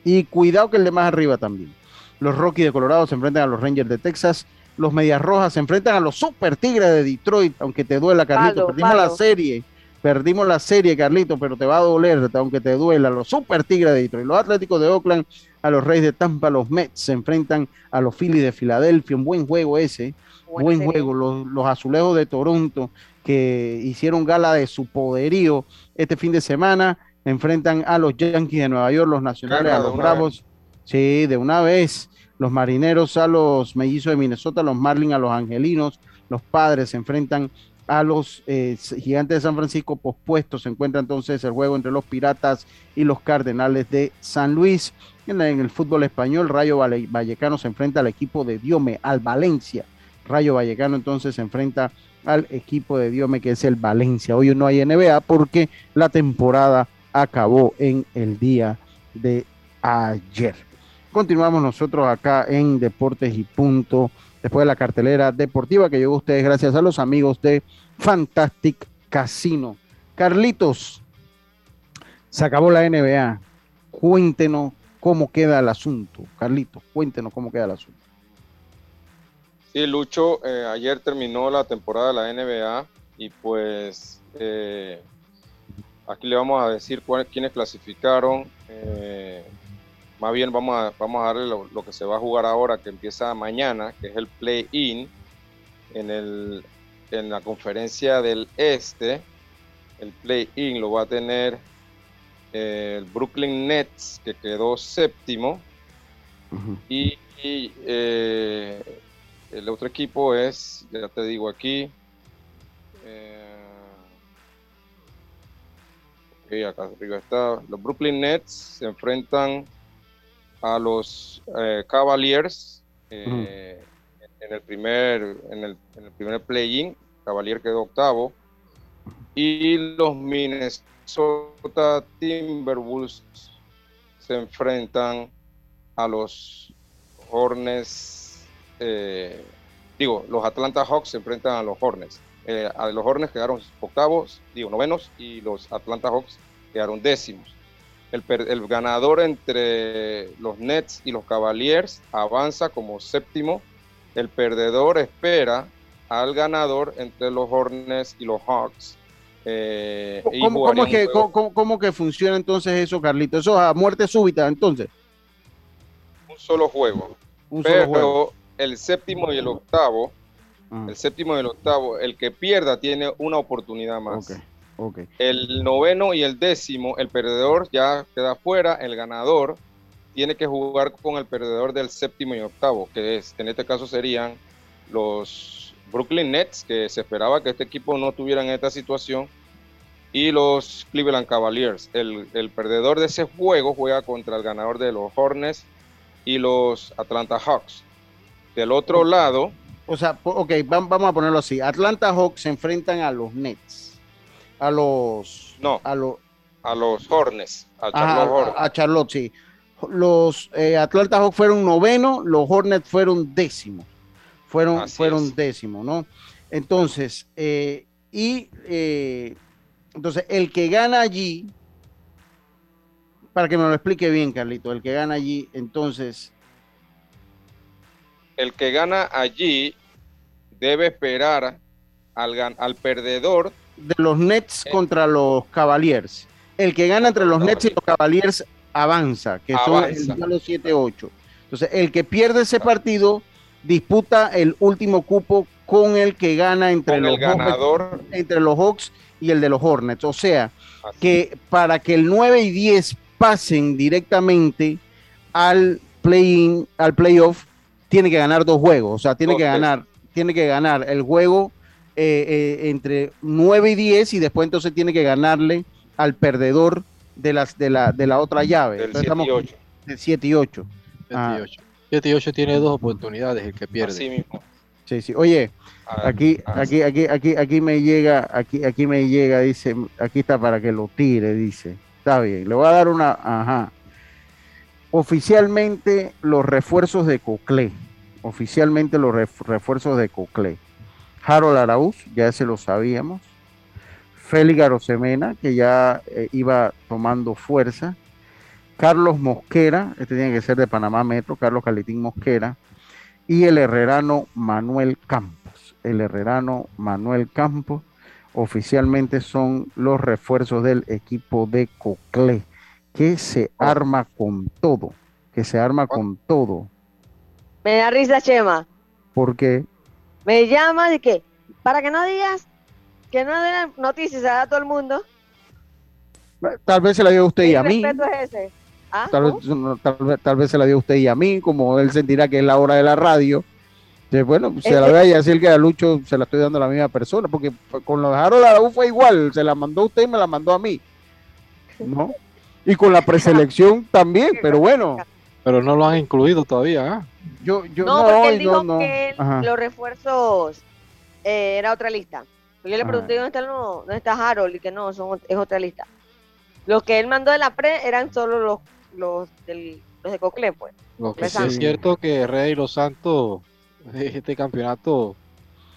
Y cuidado que el de más arriba también. Los Rockies de Colorado se enfrentan a los Rangers de Texas. Los Medias Rojas se enfrentan a los Super Tigres de Detroit, aunque te duela, Carlito. Palo, Perdimos la serie. Perdimos la serie, Carlito, pero te va a doler, aunque te duela. Los Super Tigres de Detroit, los Atléticos de Oakland, a los Reyes de Tampa, los Mets se enfrentan a los Phillies de Filadelfia. Un buen juego ese. Buen juego. Los, los Azulejos de Toronto, que hicieron gala de su poderío este fin de semana, enfrentan a los Yankees de Nueva York, los Nacionales, Carga a los Bravos. Sí, de una vez. Los Marineros a los Mellizos de Minnesota, los Marlins a los Angelinos, los Padres se enfrentan a los eh, Gigantes de San Francisco pospuestos. Se encuentra entonces el juego entre los Piratas y los Cardenales de San Luis. En, en el fútbol español, Rayo Valle- Vallecano se enfrenta al equipo de Diome, al Valencia. Rayo Vallecano entonces se enfrenta al equipo de Diome que es el Valencia. Hoy no hay NBA porque la temporada acabó en el día de ayer. Continuamos nosotros acá en Deportes y Punto, después de la cartelera deportiva que llegó a ustedes gracias a los amigos de Fantastic Casino. Carlitos, se acabó la NBA. Cuéntenos cómo queda el asunto. Carlitos, cuéntenos cómo queda el asunto. Sí, Lucho, eh, ayer terminó la temporada de la NBA y pues eh, aquí le vamos a decir quiénes clasificaron. eh, más bien vamos a, vamos a darle lo, lo que se va a jugar ahora, que empieza mañana, que es el play-in en, el, en la conferencia del este. El play-in lo va a tener eh, el Brooklyn Nets, que quedó séptimo. Y, y, eh, el otro equipo es, ya te digo aquí, eh, acá arriba está, los Brooklyn Nets se enfrentan a los eh, Cavaliers eh, en el primer, en el, en el primer play-in, Cavalier quedó octavo, y los Minnesota Timberwolves se enfrentan a los Hornets, eh, digo, los Atlanta Hawks se enfrentan a los Hornets. Eh, a los Hornets quedaron octavos, digo, novenos, y los Atlanta Hawks quedaron décimos. El, ganador entre los Nets y los Cavaliers avanza como séptimo. El perdedor espera al ganador entre los Hornets y los Hawks. eh, y ¿Cómo, es que, cómo- cómo- funciona entonces eso, Carlitos? Eso a muerte súbita, entonces. un solo juego. Un solo juego. Pero el séptimo y el octavo, Ah, el séptimo y el octavo, el que pierda tiene una oportunidad más. ok, ok. El noveno y el décimo, el perdedor ya queda fuera, el ganador tiene que jugar con el perdedor del séptimo y octavo, que es, en este caso serían los Brooklyn Nets, que se esperaba que este equipo no tuviera en esta situación, y los Cleveland Cavaliers. El, el perdedor de ese juego juega contra el ganador de los Hornets y los Atlanta Hawks. Del otro lado, O sea, ok, vam- vamos a ponerlo así. Atlanta Hawks se enfrentan a los Nets. A los. No. A los. a los Hornets, a Charlotte a- Hornets. a Charlotte, sí. Los eh, Atlanta Hawks fueron noveno, los Hornets fueron décimo. Fueron, Así fueron es. décimo, ¿no? Entonces, eh, y eh, entonces el que gana allí, para que me lo explique bien, Carlito, el que gana allí, entonces, el que gana allí debe esperar al, gan- al perdedor de los Eh. Nets contra los Cavaliers. El que gana entre los Nets y los Cavaliers avanza, que son el duelo 7-8. Entonces, el que pierde ese partido disputa el último cupo con el que gana entre con los el ganador. entre los Hawks y el de los Hornets. O sea, Así. que para que el 9 y 10 pasen directamente al play al playoff, tiene que ganar dos juegos. O sea, tiene que ganar, tiene que ganar el juego eh, eh, entre 9 y 10 y después entonces tiene que ganarle al perdedor de las de la de la otra llave. Del Entonces 7 y estamos 8. de 7 y 8. 7 Ah. y 8. 7 y 8 tiene dos oportunidades, el que pierde. Así mismo. Sí, sí. Oye, Ah, aquí, ah, aquí, aquí, aquí, aquí me llega, aquí, aquí me llega, dice, aquí está para que lo tire, dice. Está bien, le voy a dar una, ajá. Oficialmente los refuerzos de Coclé, oficialmente los ref- refuerzos de Coclé. Harold Araúz, ya se lo sabíamos. Félix Arosemena, que ya eh, iba tomando fuerza. Carlos Mosquera, este tiene que ser de Panamá Metro, Carlos Calitín Mosquera y el herrerano Manuel Campos. El herrerano Manuel Campos oficialmente son los refuerzos del equipo de Coclé, que se arma con todo, que se arma con todo, Me da risa, Chema. porque Me llama de que, para que no digas que no den noticias a todo el mundo. tal vez se la dio a usted y ¿Qué a mí, respeto es ese? ¿Ah? tal vez, no, tal, vez, tal vez se la dio a usted y a mí, como él sentirá que es la hora de la radio. Entonces, bueno, se la voy a decir que a Lucho se la estoy dando a la misma persona, porque con los de Harold Araúz fue igual, se la mandó a usted y me la mandó a mí. ¿No? Y con la preselección también, pero bueno, Pero no lo han incluido todavía. ¿ah? yo, yo no, no, porque él no, dijo no. que él- los refuerzos eh, era otra lista. Yo le pregunté dónde está, no, dónde está Harold y que no, son, es otra lista. Los que él mandó de la pre eran solo los, los, del, los de Coclé, pues. Lo que sí es cierto que Rey y Los Santos, este campeonato,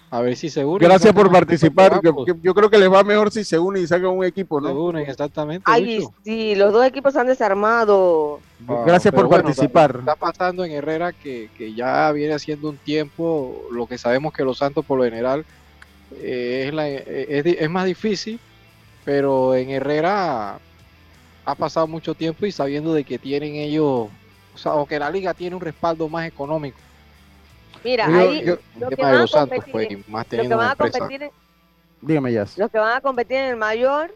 a ver si se unen. Gracias por participar. que yo creo que les va mejor si se unen y sacan un equipo, Se ¿no? unen, exactamente. Ay, Lucho. sí, los dos equipos se han desarmado. Ah, Gracias por bueno, participar. Está pasando en Herrera que, que ya viene haciendo un tiempo, lo que sabemos que Los Santos por lo general eh, es, la- eh, es, es más difícil, pero en Herrera ha pasado mucho tiempo y sabiendo de que tienen ellos, o, sea, o que la liga tiene un respaldo más económico. Mira, Yo- ahí yo- que van a competir, más los que van a competir en- Dígame, ya. los que van a competir en el mayor,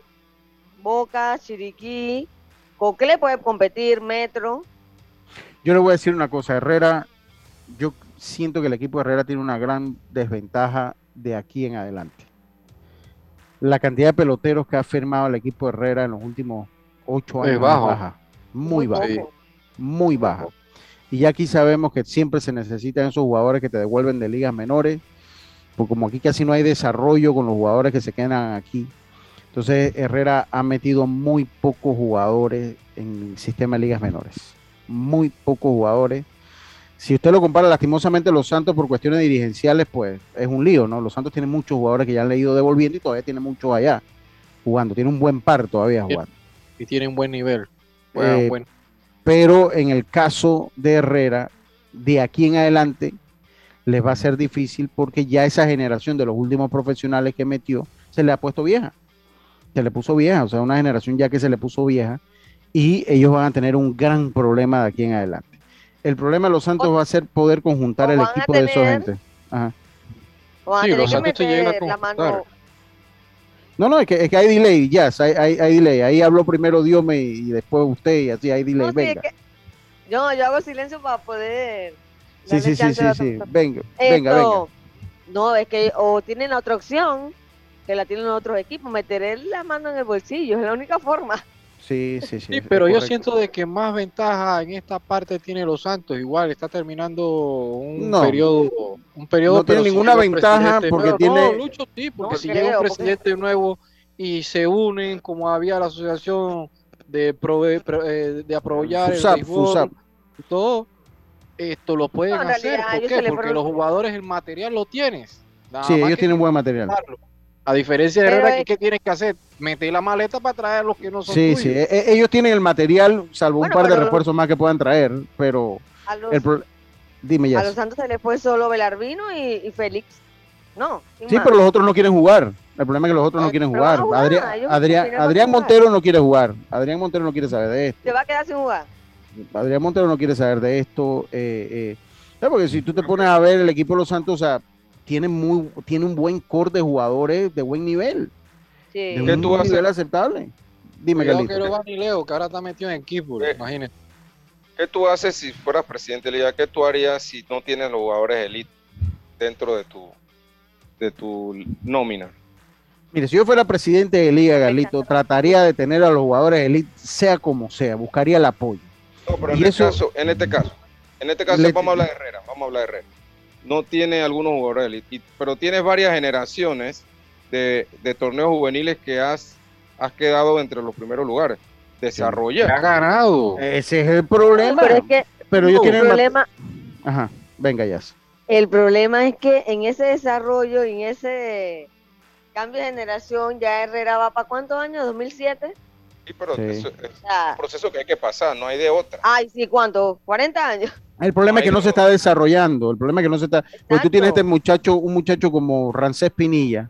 Boca, Chiriquí, Coclé puede competir, Metro. Yo le voy a decir una cosa, Herrera, yo siento que el equipo de Herrera tiene una gran desventaja de aquí en adelante. La cantidad de peloteros que ha firmado el equipo de Herrera en los últimos ocho Es años bajo. baja, muy baja, poco. muy baja. Y ya aquí sabemos que siempre se necesitan esos jugadores que te devuelven de ligas menores, porque como aquí casi no hay desarrollo con los jugadores que se quedan aquí. Entonces Herrera ha metido muy pocos jugadores en el sistema de ligas menores. Muy pocos jugadores. Si usted lo compara lastimosamente los Santos por cuestiones dirigenciales, pues es un lío, ¿no? Los Santos tienen muchos jugadores que ya han le ido devolviendo y todavía tienen muchos allá jugando. Tiene un buen par todavía jugando. Y tienen buen nivel. Bueno, Eh, bueno. Pero en el caso de Herrera, de aquí en adelante, les va a ser difícil porque ya esa generación de los últimos profesionales que metió se le ha puesto vieja. Se le puso vieja, o sea, una generación ya que se le puso vieja y ellos van a tener un gran problema de aquí en adelante. El problema de los Santos va a ser poder conjuntar el equipo de esa gente. Ajá. O van a Sí, tener los que Santos se llegan a meter la mano. No, no, es que, es que hay delay, ya, hay, hay, hay delay. Ahí habló primero Diome y después usted y así hay delay. No, sí, es venga. que- yo, yo hago silencio para poder. Sí, sí, sí, sí, la sí. Venga, venga, venga. No, es que o tienen la otra opción, que la tienen otros equipos, meter la mano en el bolsillo, es la única forma. Sí, sí, sí. Sí, es pero yo correcto. siento de que más ventaja en esta parte tiene los Santos. Igual está terminando un No. periodo, un periodo. No tiene ninguna ventaja porque nuevo. tiene- No, Lucho, sí, porque No si creo, llega un porque- presidente nuevo y se unen como había la asociación de prove- pro- eh, de apoyar FUSAP, el béisbol FUSAP. todo, esto lo pueden No, hacer. realidad, ¿Por qué? Porque fueron- los jugadores el material lo tienes. Nada Sí, ellos tienen buen material. usarlo. A diferencia de Herrera, es- que ¿qué tienes que hacer? Meter la maleta para traer a los que no son Sí, tuyos. sí. e- e- ellos tienen el material, salvo Bueno, un par de refuerzos más que puedan traer, pero A los, el pro- Dime a ya. los Santos se le fue solo Belarvino y, y Félix. No, Sí, más. pero los otros no quieren jugar. El problema es que los otros no quieren jugar. a jugar, Adrián, Adrián. Montero no quiere jugar. Adrián Montero no quiere saber de esto. se va a quedar sin jugar. Adrián Montero no quiere saber de esto. eh, eh. Porque si tú te pones a ver el equipo de los Santos, o sea, tiene, muy, tiene un buen core de jugadores de buen nivel. Sí. De ¿Qué un tú nivel aceptable. Dime, Cuidado que Carlito. no va ni Leo, que ahora está metido en equipo, Eh, imagínate. ¿Qué tú haces si fueras presidente de liga? ¿Qué tú harías si no tienes los jugadores elite dentro de tu de tu nómina? Mire, si yo fuera presidente de Liga, Carlito, trataría de tener a los jugadores elite, sea como sea, buscaría el apoyo. No, pero en, Y este eso- caso, en este caso, en este caso Le- vamos a hablar de Herrera, vamos a hablar de Herrera. No tiene algunos jugadores y- pero tienes varias generaciones de, de torneos juveniles que has, has quedado entre los primeros lugares. Se ha Desarrolla. ganado. Ese es el problema. Pero es que Pero ellos el tienen... ma- problema, Ajá, venga ya. el problema es que en ese desarrollo, en ese cambio de generación, ya Herrera va para cuántos años, 2007. Sí, pero Sí. eso es un proceso que hay que pasar, no hay de otra. ay, sí, ¿cuánto? 40 años. El problema es que no se está desarrollando. El problema es que no se está. Porque tú tienes este Exacto. muchacho, un muchacho como Rancés Pinilla,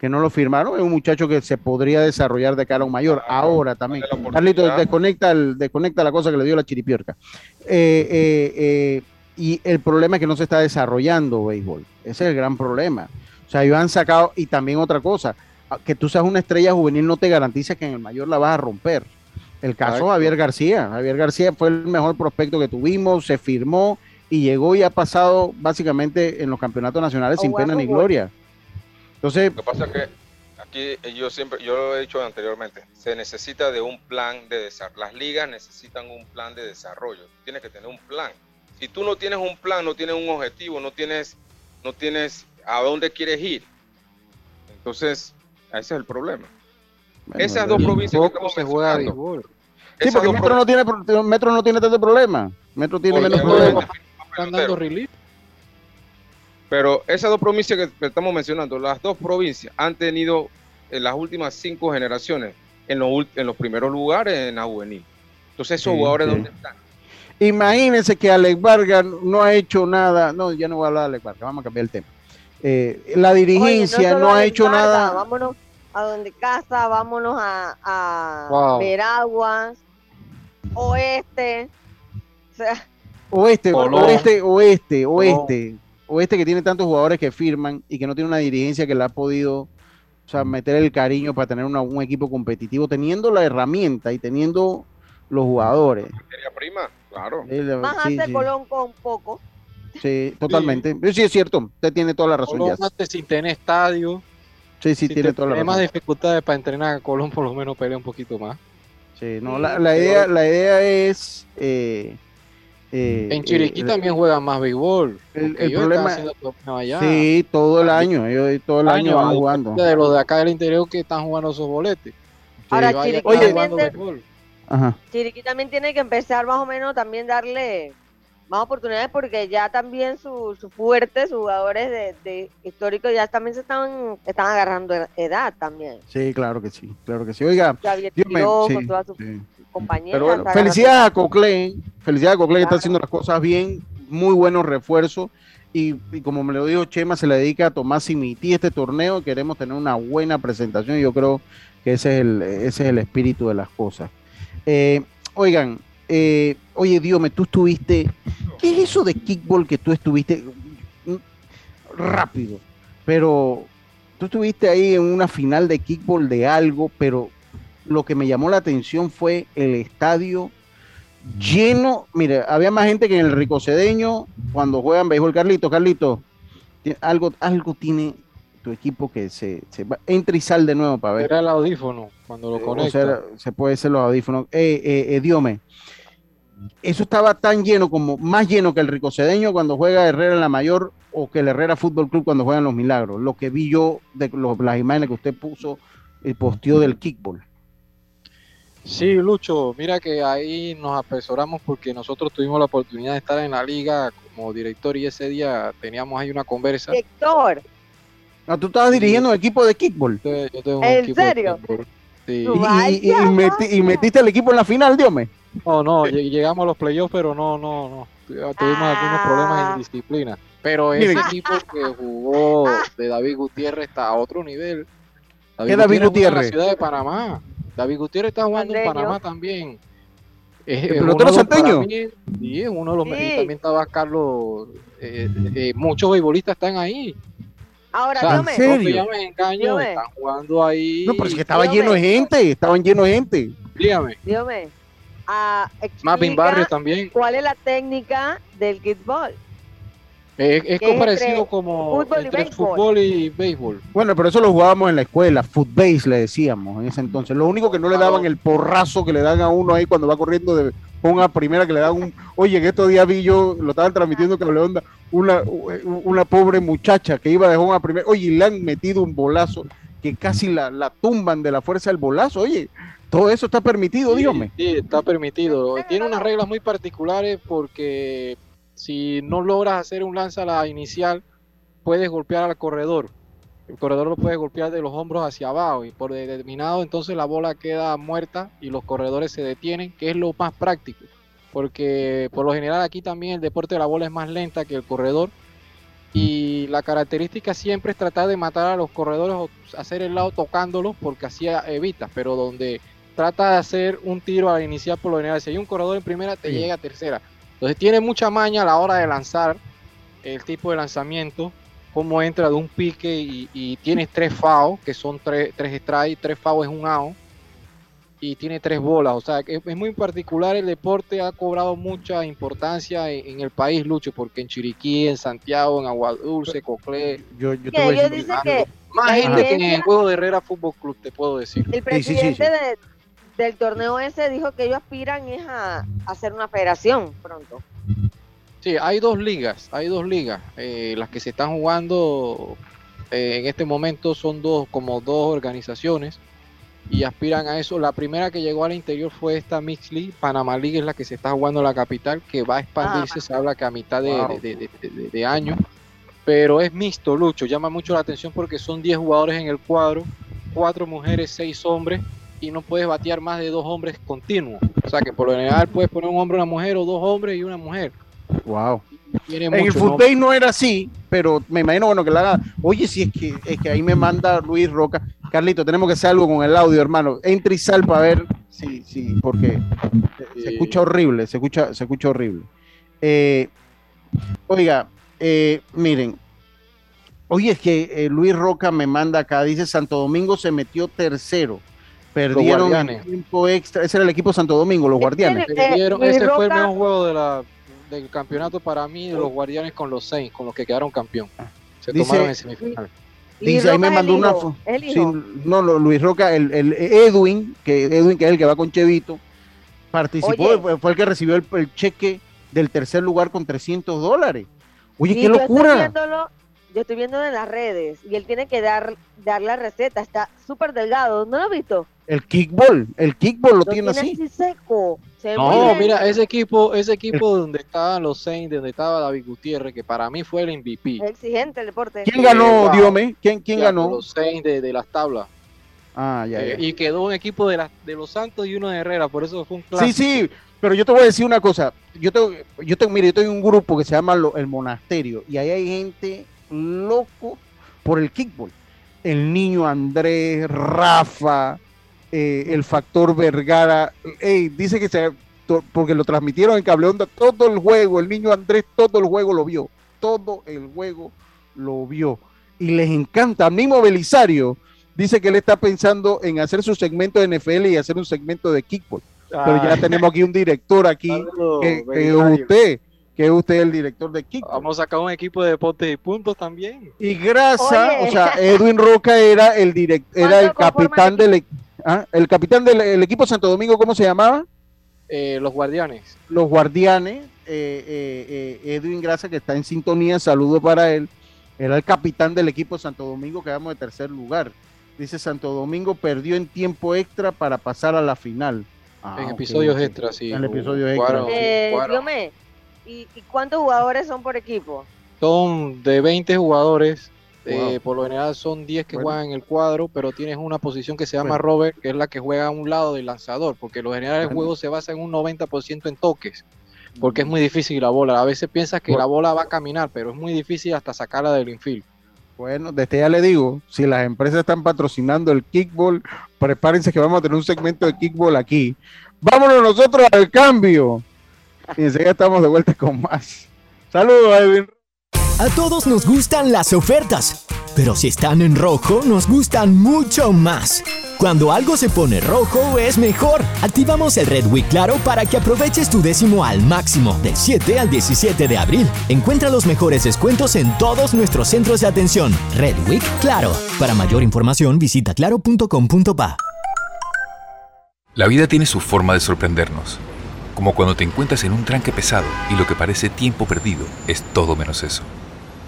que no lo firmaron, es un muchacho que se podría desarrollar de cara a un mayor. Ahora también. Carlitos, desconecta, el- desconecta la cosa que le dio la chiripiorca. Eh, eh, eh, y el problema es que no se está desarrollando béisbol. Ese es el gran problema. O sea, ellos han sacado, y también otra cosa, que tú seas una estrella juvenil no te garantiza que en el mayor la vas a romper. El caso. Javier García. Javier García fue el mejor prospecto que tuvimos, se firmó y llegó y ha pasado básicamente en los campeonatos nacionales sin pena ni gloria. Entonces, Lo que pasa es que aquí eh, yo siempre, yo lo he dicho anteriormente, se necesita de un plan de desarrollo. Las ligas necesitan un plan de desarrollo. Tienes que tener un plan. Si tú no tienes un plan, no tienes un objetivo, no tienes, no tienes a dónde quieres ir. Entonces, ese es el problema. bueno, Esas dos provincias que estamos se juega. Sí, porque Metro no, tiene, Metro no tiene tanto problema. Metro tiene menos no problemas. es- Están dando relief. Pero esas dos provincias que- estamos mencionando, las dos provincias han tenido en las últimas cinco generaciones en los, en los primeros lugares en la juvenil. Entonces, esos Sí, jugadores, sí. ¿dónde están? Imagínense que Alex Vargas no ha hecho nada. No, ya no voy a hablar de Alex Vargas, vamos a cambiar el tema. Eh, la dirigencia no ha hecho Vargas, nada. Vámonos a donde casa, vámonos a, a Wow. Veraguas, Oeste. O sea, Oeste, Colón. oeste, oeste, oeste, oeste que tiene tantos jugadores que firman y que no tiene una dirigencia que le ha podido o sea, meter el cariño para tener una- un equipo competitivo, teniendo la herramienta y teniendo los jugadores. Materia prima, claro. Eh, más sí, hace sí, Colón con poco. sí, totalmente. Pero Sí, es cierto, usted tiene toda la razón. Colón Jazz. antes sin tener estadio. Sí, sí, si tiene toda la tiene más razón. dificultades para entrenar a Colón, por lo menos pelea un poquito más. Sí, no, la, la idea, la idea es eh, eh, En Chiriquí eh, también juegan más béisbol. el- el problema- allá. Sí, todo el año, ellos todo el año van a jugando. De los de acá del interior que están jugando esos boletes. Ahora, Chiriquí, Oye. jugando también, béisbol. Ajá. Chiriquí también tiene que empezar más o menos también darle más oportunidades porque ya también su, su fuerte, sus jugadores de, de históricos ya también se están, están agarrando edad también. Sí, claro que sí, claro que sí. Oiga, Javier Dios me- Tiró sí, con todas sus sí. compañeras. Pero bueno, felicidades a Cocle, felicidades a Cocle que está Claro. haciendo las cosas bien, muy buenos refuerzos. Y, y como me lo dijo Chema, se le dedica a Tomás Simití este torneo. Queremos tener una buena presentación y yo creo que ese es el, ese es el espíritu de las cosas. Eh, oigan, eh, oye, Dios, tú estuviste ¿Qué es eso de kickball que tú estuviste rápido? Pero tú estuviste ahí en una final de kickball de algo, pero lo que me llamó la atención fue el estadio lleno. Mire, había más gente que en el Ricocedeño cuando juegan béisbol. Carlito, Carlito, algo, algo tiene tu equipo que se, se va, entra y sal de nuevo para ver. Era el audífono cuando lo Eh, o conecta. sea, se puede ser los audífonos. Eh, eh, eh, Diome, eso estaba tan lleno como más lleno que el Ricocedeño cuando juega Herrera en la mayor o que el Herrera Fútbol Club cuando juegan los Milagros. Lo que vi yo de los- las imágenes que usted puso, el posteó del kickball. Sí, Lucho, mira que ahí nos apresuramos porque nosotros tuvimos la oportunidad de estar en la liga como director y ese día teníamos ahí una conversa. Director. Ah, tú estabas dirigiendo un equipo de kickball. Yo tengo un ¿En de serio? Sí. Y, y- y- y meti- y metiste el equipo en la final, Diome. No, no, lleg- llegamos a los playoffs, pero no, no, no. Tuvimos algunos problemas en disciplina. Pero ese Miren. equipo que jugó de David Gutiérrez está a otro nivel. ¿Qué David juega en la Gutiérrez? ciudad de Panamá. David Gutiérrez está jugando en. Panamá también. Es- ¿El es pelotero uno de los- santeño? para mí, Sí, es uno de los. Sí. Y también estaba Carlos. eh, eh, muchos beisbolistas están ahí. Ahora, O sea, Diome, ¿en serio? no me engaño, Dígame. están jugando ahí. No, pero es que estaba lleno de gente, estaban llenos de gente. Dígame. Diome, Mapin explica Barrios también. ¿Cuál es la técnica del kickball? Es, es que como es parecido entre como fútbol y entre béisbol. fútbol y béisbol. Bueno, pero eso lo jugábamos en la escuela, footbase le decíamos en ese entonces. Lo único que no le daban el porrazo que le dan a uno ahí cuando va corriendo de una primera que le dan un. Oye, en estos días vi yo, lo estaban transmitiendo Cable Onda, una, una pobre muchacha que iba de home a primera. Oye, y le han metido un bolazo que casi la, la tumban de la fuerza del bolazo. Oye, todo eso está permitido, Sí, dígame. Sí, está permitido. Tiene unas reglas muy particulares porque si no logras hacer un lance a la inicial, puedes golpear al corredor. El corredor lo puedes golpear de los hombros hacia abajo y por determinado entonces la bola queda muerta y los corredores se detienen, que es lo más práctico. Porque por lo general aquí también el deporte de la bola es más lenta que el corredor y la característica siempre es tratar de matar a los corredores o hacer el lado tocándolos porque así evitas, pero donde trata de hacer un tiro a la inicial por lo general, si hay un corredor en primera te Sí. llega a tercera. Entonces tiene mucha maña a la hora de lanzar el tipo de lanzamiento, cómo entra de un pique y, y tienes tres FAO, que son tres, tres strikes, tres FAO es un AO, y tiene tres bolas. O sea, es, es muy particular el deporte, ha cobrado mucha importancia en, en el país, Lucho, porque en Chiriquí, en Santiago, en Aguadulce, Coclé, Yo, yo te voy a decir- que más gente que en el juego de Herrera Fútbol Club, te puedo decir. El sí, sí, presidente sí. de- del torneo ese dijo que ellos aspiran es a, a hacer una federación pronto. Sí, hay dos ligas, hay dos ligas. eh, las que se están jugando eh, en este momento son dos, como dos organizaciones y aspiran a eso. La primera que llegó al interior fue esta Mix League, Panama League es la que se está jugando en la capital, que va a expandirse, se habla que a mitad de, Wow. de- de- de- de- de año. Pero es mixto, Lucho, llama mucho la atención porque son 10 jugadores en el cuadro, cuatro mujeres, seis hombres, y no puedes batear más de dos hombres continuos. O sea que por lo general puedes poner un hombre, una mujer, o dos hombres y una mujer. Wow. Tiene En el mucho, ¿no? fútbol no era así, pero me imagino bueno que la haga. Oye, si es que es que ahí me manda Luis Roca. Carlito, tenemos que hacer algo con el audio, hermano. Entra y sal para ver si, sí, porque se Sí. escucha horrible, se escucha, se escucha horrible. Eh, oiga, eh, miren. Oye, es que eh, Luis Roca me manda acá, dice Santo Domingo se metió tercero. Perdieron tiempo extra. Ese era el equipo Santo Domingo, los guardianes. Eh, Perdieron- ese fue el mejor juego de la, del campeonato para mí de los Guardianes con los Saints, con los que quedaron campeón. Se Dice- tomaron en semifinal. Dice, ahí me mandó una hijo, fo- es el Sí, no, lo- Luis Roca, el, el Edwin, que Edwin, que es el que va con Chevito, participó, Oye. fue, el que recibió el, el cheque del tercer lugar con 300 dólares. Oye, Sí, qué locura. yo estoy viendo en las redes y él tiene que dar, dar la receta. Está súper delgado. ¿No lo has visto? El kickball, el kickball lo, Lo tiene así. seco. Se ve muy No, mira, ese equipo, ese equipo donde estaban los Saints, donde estaba David Gutiérrez, que para mí fue el MVP. Es exigente el deporte. ¿Quién ganó, wow. Diome? ¿Quién, quién ganó? Los Saints de, de las tablas. Ah, ya, Eh, ya. y quedó un equipo de, las de los Santos y uno de Herrera, por eso fue un Sí, sí, pero yo te voy a decir una cosa. Yo tengo, yo tengo, mire, yo tengo un grupo que se llama lo- el Monasterio y ahí hay gente loco por el kickball. El niño Andrés, Rafa, eh, el factor Vergara. Dice que se, porque lo transmitieron en cable onda todo el juego, el niño Andrés todo el juego lo vio, todo el juego lo vio y les encanta. Mismo Belisario dice que él está pensando en hacer su segmento de NFL y hacer un segmento de kickball. Pero ya Ah. tenemos aquí un director aquí que, que es usted, que es usted el director de kickball. Vamos a sacar un equipo de deportes y puntos también. Y Grasa, Oye. o sea, Edwin Roca era el direct, era el ¿Cuánto conforma capitán del e- ah, el capitán del el equipo Santo Domingo, ¿cómo se llamaba? Eh, los guardianes. Los Guardianes, eh, eh, eh, Edwin Grasa, que está en sintonía, saludo para él, era el capitán del equipo Santo Domingo, quedamos de tercer lugar. Dice Santo Domingo perdió en tiempo extra para pasar a la final. Ah, en episodios ok. extras, sí. En episodios extra. Eh, dígame, ¿y, y cuántos jugadores son por equipo? Son de 20 jugadores. Eh, por lo general son 10 que Bueno. juegan en el cuadro, pero tienes una posición que se llama Bueno. Robert, que es la que juega a un lado del lanzador, porque lo general el Bueno. juego se basa en un 90% en toques, porque es muy difícil la bola. A veces piensas que la bola va a caminar, pero es muy difícil hasta sacarla del infield. Bueno, desde ya le digo, si las empresas están patrocinando el kickball, prepárense que vamos a tener un segmento de kickball aquí. Vámonos nosotros al cambio. Y enseguida estamos de vuelta con más. Saludos, Edwin. A todos nos gustan las ofertas, pero si están en rojo nos gustan mucho más. Cuando algo se pone rojo es mejor. Activamos el Red Week Claro para que aproveches tu décimo al máximo del 7 al 17 de abril. Encuentra los mejores descuentos en todos nuestros centros de atención. Red Week Claro. Para mayor información visita claro.com.pa. La vida tiene su forma de sorprendernos, como cuando te encuentras en un tranque pesado y lo que parece tiempo perdido es todo menos eso.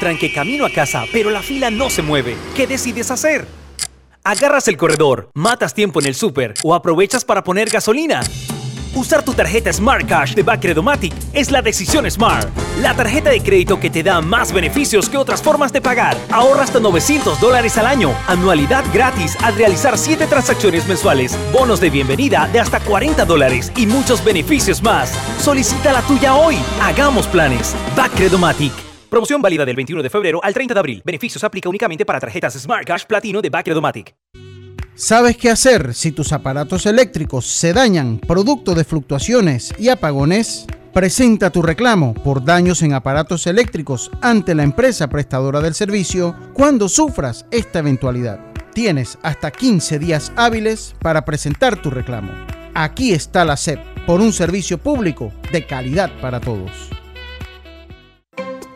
Tranque camino a casa, pero la fila no se mueve. ¿Qué decides hacer? Agarras el corredor, matas tiempo en el súper o aprovechas para poner gasolina. Usar tu tarjeta Smart Cash de Bacredomatic es la decisión Smart. La tarjeta de crédito que te da más beneficios que otras formas de pagar. Ahorra hasta 900 dólares al año. Anualidad gratis al realizar 7 transacciones mensuales. Bonos de bienvenida de hasta 40 dólares y muchos beneficios más. Solicita la tuya hoy. Hagamos planes. Bacredomatic. Promoción válida del 21 de febrero al 30 de abril. Beneficios aplica únicamente para tarjetas Smart Cash Platino de Bacredomatic. ¿Sabes qué hacer si tus aparatos eléctricos se dañan producto de fluctuaciones y apagones? Presenta tu reclamo por daños en aparatos eléctricos ante la empresa prestadora del servicio cuando sufras esta eventualidad. Tienes hasta 15 días hábiles para presentar tu reclamo. Aquí está la SEP por un servicio público de calidad para todos.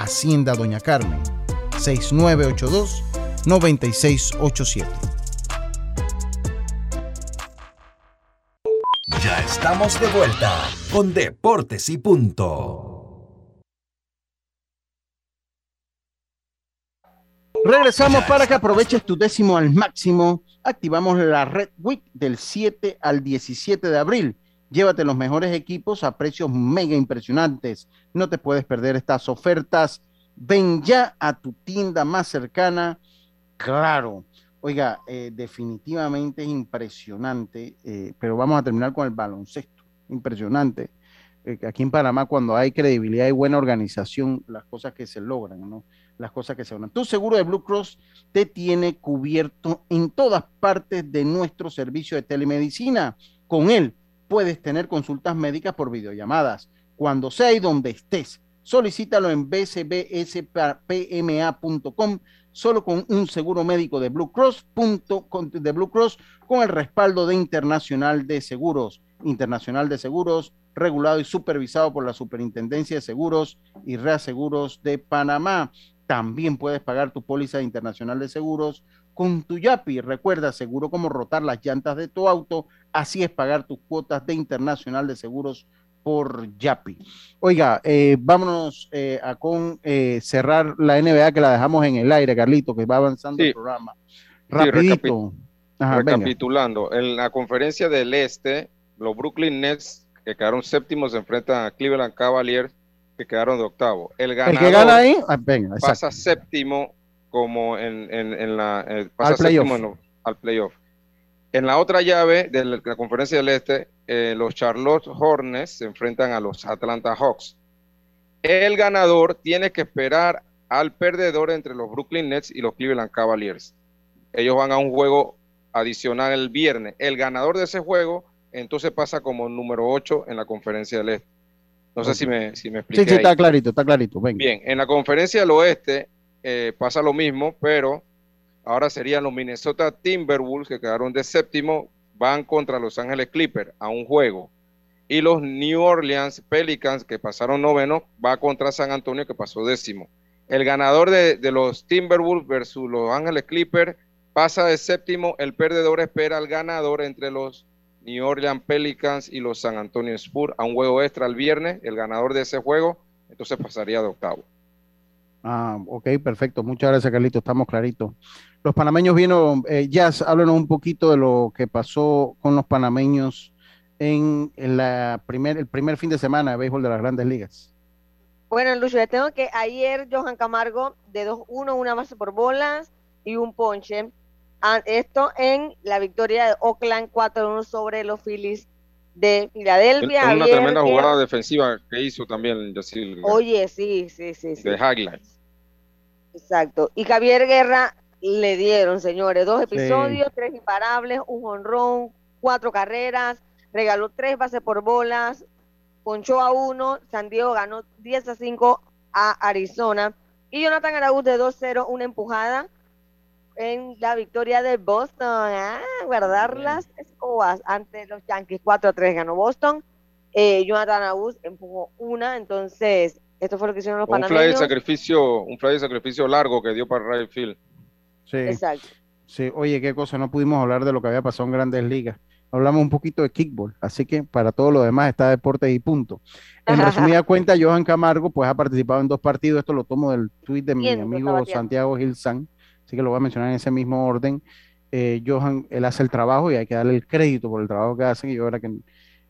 Hacienda Doña Carmen 6982-9687. Ya estamos de vuelta con Deportes y Punto. Regresamos para que aproveches tu décimo al máximo. Activamos la Red Week del 7 al 17 de abril Llévate los mejores equipos a precios mega impresionantes. No te puedes perder estas ofertas. Ven ya a tu tienda más cercana. Claro. Oiga, eh, definitivamente es impresionante, eh, pero vamos a terminar con el baloncesto. Impresionante. Eh, aquí en Panamá, cuando hay credibilidad y buena organización, las cosas que se logran, ¿no? Las cosas que se logran. Tu seguro de Blue Cross te tiene cubierto en todas partes de nuestro servicio de telemedicina. Con él puedes tener consultas médicas por videollamadas, cuando sea y donde estés. Solicítalo en bcbspma.com solo con un seguro médico de Blue Cross, de Blue Cross con el respaldo de Internacional de Seguros. Internacional de Seguros, regulado y supervisado por la Superintendencia de Seguros y Reaseguros de Panamá. También puedes pagar tu póliza internacional de seguros con tu YAPI. Recuerda, seguro como rotar las llantas de tu auto, así es pagar tus cuotas de internacional de seguros por Yapi. Oiga, eh, vámonos eh, a con eh, cerrar la NBA que la dejamos en el aire, Carlito, que va avanzando el programa. Rapidito. recapitulando, en la conferencia del Este, los Brooklyn Nets, que quedaron séptimos, se enfrentan a Cleveland Cavaliers, que quedaron de octavo. El ganador que gana ahí, ah, pasa séptimo como en, en, la... pasa al séptimo al playoff. En la otra llave de la conferencia del Este, eh, los Charlotte Hornets se enfrentan a los Atlanta Hawks. El ganador tiene que esperar al perdedor entre los Brooklyn Nets y los Cleveland Cavaliers. Ellos van a un juego adicional el viernes. El ganador de ese juego entonces pasa como número 8 en la conferencia del Este. No sé si me, si me expliqué. Sí, sí, está clarito, está clarito. Bien, en la conferencia del Oeste eh, pasa lo mismo, pero ahora serían los Minnesota Timberwolves que quedaron de séptimo van contra Los Ángeles Clippers a un juego. Y los New Orleans Pelicans, que pasaron noveno, va contra San Antonio, que pasó décimo. El ganador de, los Timberwolves versus Los Ángeles Clippers pasa de séptimo. El perdedor espera al ganador entre los New Orleans Pelicans y los San Antonio Spurs a un juego extra el viernes. El ganador de ese juego, entonces pasaría de octavo. Ah, ok, perfecto. Muchas gracias, Carlito. Estamos claritos. Los panameños vieron, eh, Jazz, háblanos un poquito de lo que pasó con los panameños en, la primer, el primer fin de semana de béisbol de las grandes ligas. Bueno, Lucho, ya tengo que ayer Johan Camargo de 2-1, una base por bolas y un ponche. Ah, esto en la victoria de Oakland 4-1 sobre los Phillies de Filadelfia. Una tremenda jugada defensiva que hizo también Yacil. Oye, sí, sí, sí. De highlights. Exacto. Y Javier Guerra le dieron, señores, dos episodios, tres imparables, un honrón, cuatro carreras, regaló tres bases por bolas, ponchó a uno, San Diego ganó 10 a 5 a Arizona y Jonathan Araúz de 2-0, una empujada en la victoria de Boston. Ah, guardar las escobas ante los Yankees 4 a 3 ganó Boston. Eh, Jonathan Araúz empujó una, entonces esto fue lo que hicieron los un Fly de sacrificio, un fly de sacrificio largo que dio para right field. Sí. Exacto. Sí, oye, qué cosa, no pudimos hablar de lo que había pasado en grandes ligas. Hablamos un poquito de kickball, así que para todo lo demás está deporte y punto. En resumida cuenta, Johan Camargo pues ha participado en dos partidos, esto lo tomo del tweet de mi amigo Santiago Gilsan, así que lo voy a mencionar en ese mismo orden. Eh, Johan, él hace el trabajo y hay que darle el crédito por el trabajo que hace, y yo creo que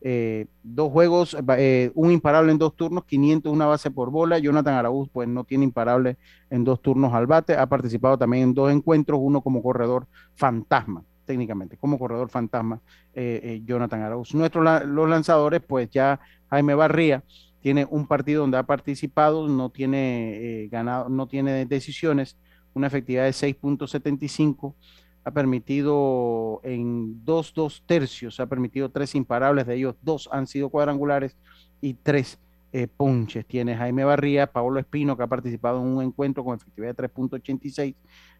eh, dos juegos, eh, un imparable en dos turnos, 500 una base por bola. Jonathan Araúz pues no tiene imparable en dos turnos al bate. Ha participado también en dos encuentros, uno como corredor fantasma, técnicamente, como corredor fantasma, Jonathan Araúz. Nuestros los lanzadores, pues ya Jaime Barría tiene un partido donde ha participado, no tiene ganado, no tiene decisiones, una efectividad de 6.75 ha permitido en dos, dos tercios, ha permitido tres imparables, de ellos dos han sido cuadrangulares y tres eh, ponches. Tiene Jaime Barría, Paolo Espino, que ha participado en un encuentro con efectividad de 3.86,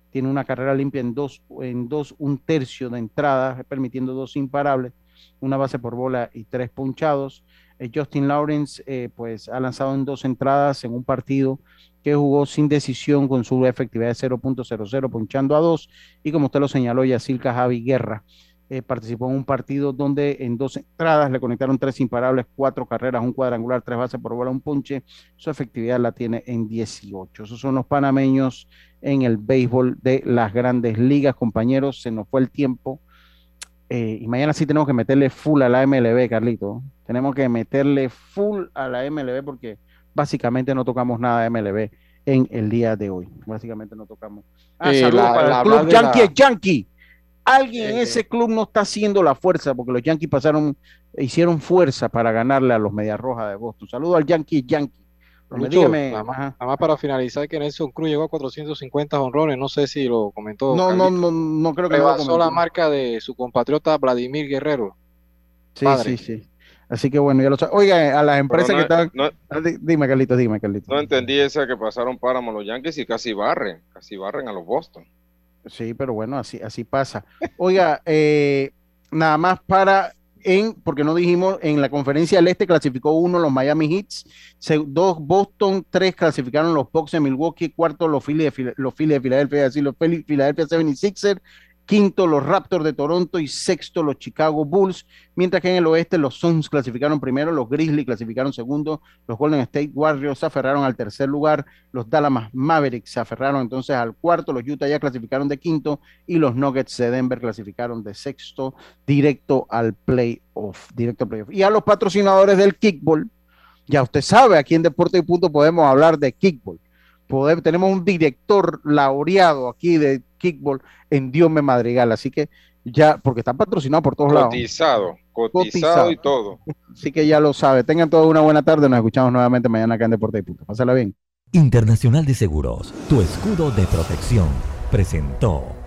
tiene una carrera limpia en dos, en dos, un tercio de entrada, permitiendo dos imparables, una base por bola y tres ponchados. Eh, Justin Lawrence, eh, pues ha lanzado en dos entradas en un partido que jugó sin decisión con su efectividad de 0.00, ponchando a dos. Y como usted lo señaló, Yacilca Javi Guerra eh, participó en un partido donde en dos entradas le conectaron tres imparables, cuatro carreras, un cuadrangular, tres bases por bola, un ponche. Su efectividad la tiene en 18. Esos son los panameños en el béisbol de las grandes ligas, compañeros. Se nos fue el tiempo. Eh, y mañana sí tenemos que meterle full a la MLB, Carlito. Tenemos que meterle full a la MLB porque básicamente no tocamos nada de MLB en el día de hoy. Básicamente no tocamos. Ah, Eh, saludos la- para la el club Yankee la- Yankee. Alguien en Eh, ese club no está haciendo la fuerza porque los Yankees pasaron, hicieron fuerza para ganarle a los Medias Rojas de Boston. Saludos al Yankee Yankee. Lucho, dígame, nada, más, ajá. nada más para finalizar que Nelson Cruz llegó a 450 honrones, no sé si lo comentó. No, no, Carlito. no, no creo que lo Rebasó la marca de su compatriota Vladimir Guerrero. Sí, padre. sí, sí. Así que bueno, ya lo saben. Oiga, a las empresas no- que estaban. no- Ah, di- Dime, Carlitos, dime, Carlitos. No entendí esa que pasaron páramo los Yankees y casi barren, casi barren a los Boston. Sí, pero bueno, así, así pasa. Oiga, eh, nada más para en, porque no dijimos, en la conferencia del Este clasificó uno los Miami Heats, dos Boston, tres clasificaron los Bucks de Milwaukee, cuarto los Phillies de, los Phillies de Filadelfia, decir, los Philadelphia 76ers, quinto los Raptors de Toronto y sexto los Chicago Bulls, mientras que en el oeste los Suns clasificaron primero, los Grizzlies clasificaron segundo, los Golden State Warriors se aferraron al tercer lugar, los Dallas Mavericks se aferraron entonces al cuarto, los Utah ya clasificaron de quinto y los Nuggets de Denver clasificaron de sexto directo al playoff, directo al playoff. Y a los patrocinadores del kickball, ya usted sabe, aquí en Deporte y Punto podemos hablar de kickball. Tenemos un director laureado aquí de kickball en Dios me Madrigal, así que ya, porque están patrocinados por todos lados. Cotizado, cotizado, Cotizado. y todo. Así que ya lo sabe. Tengan todos una buena tarde. Nos escuchamos nuevamente mañana acá en Deporte y Punto. Pásala bien. Internacional de Seguros, tu escudo de protección, presentó.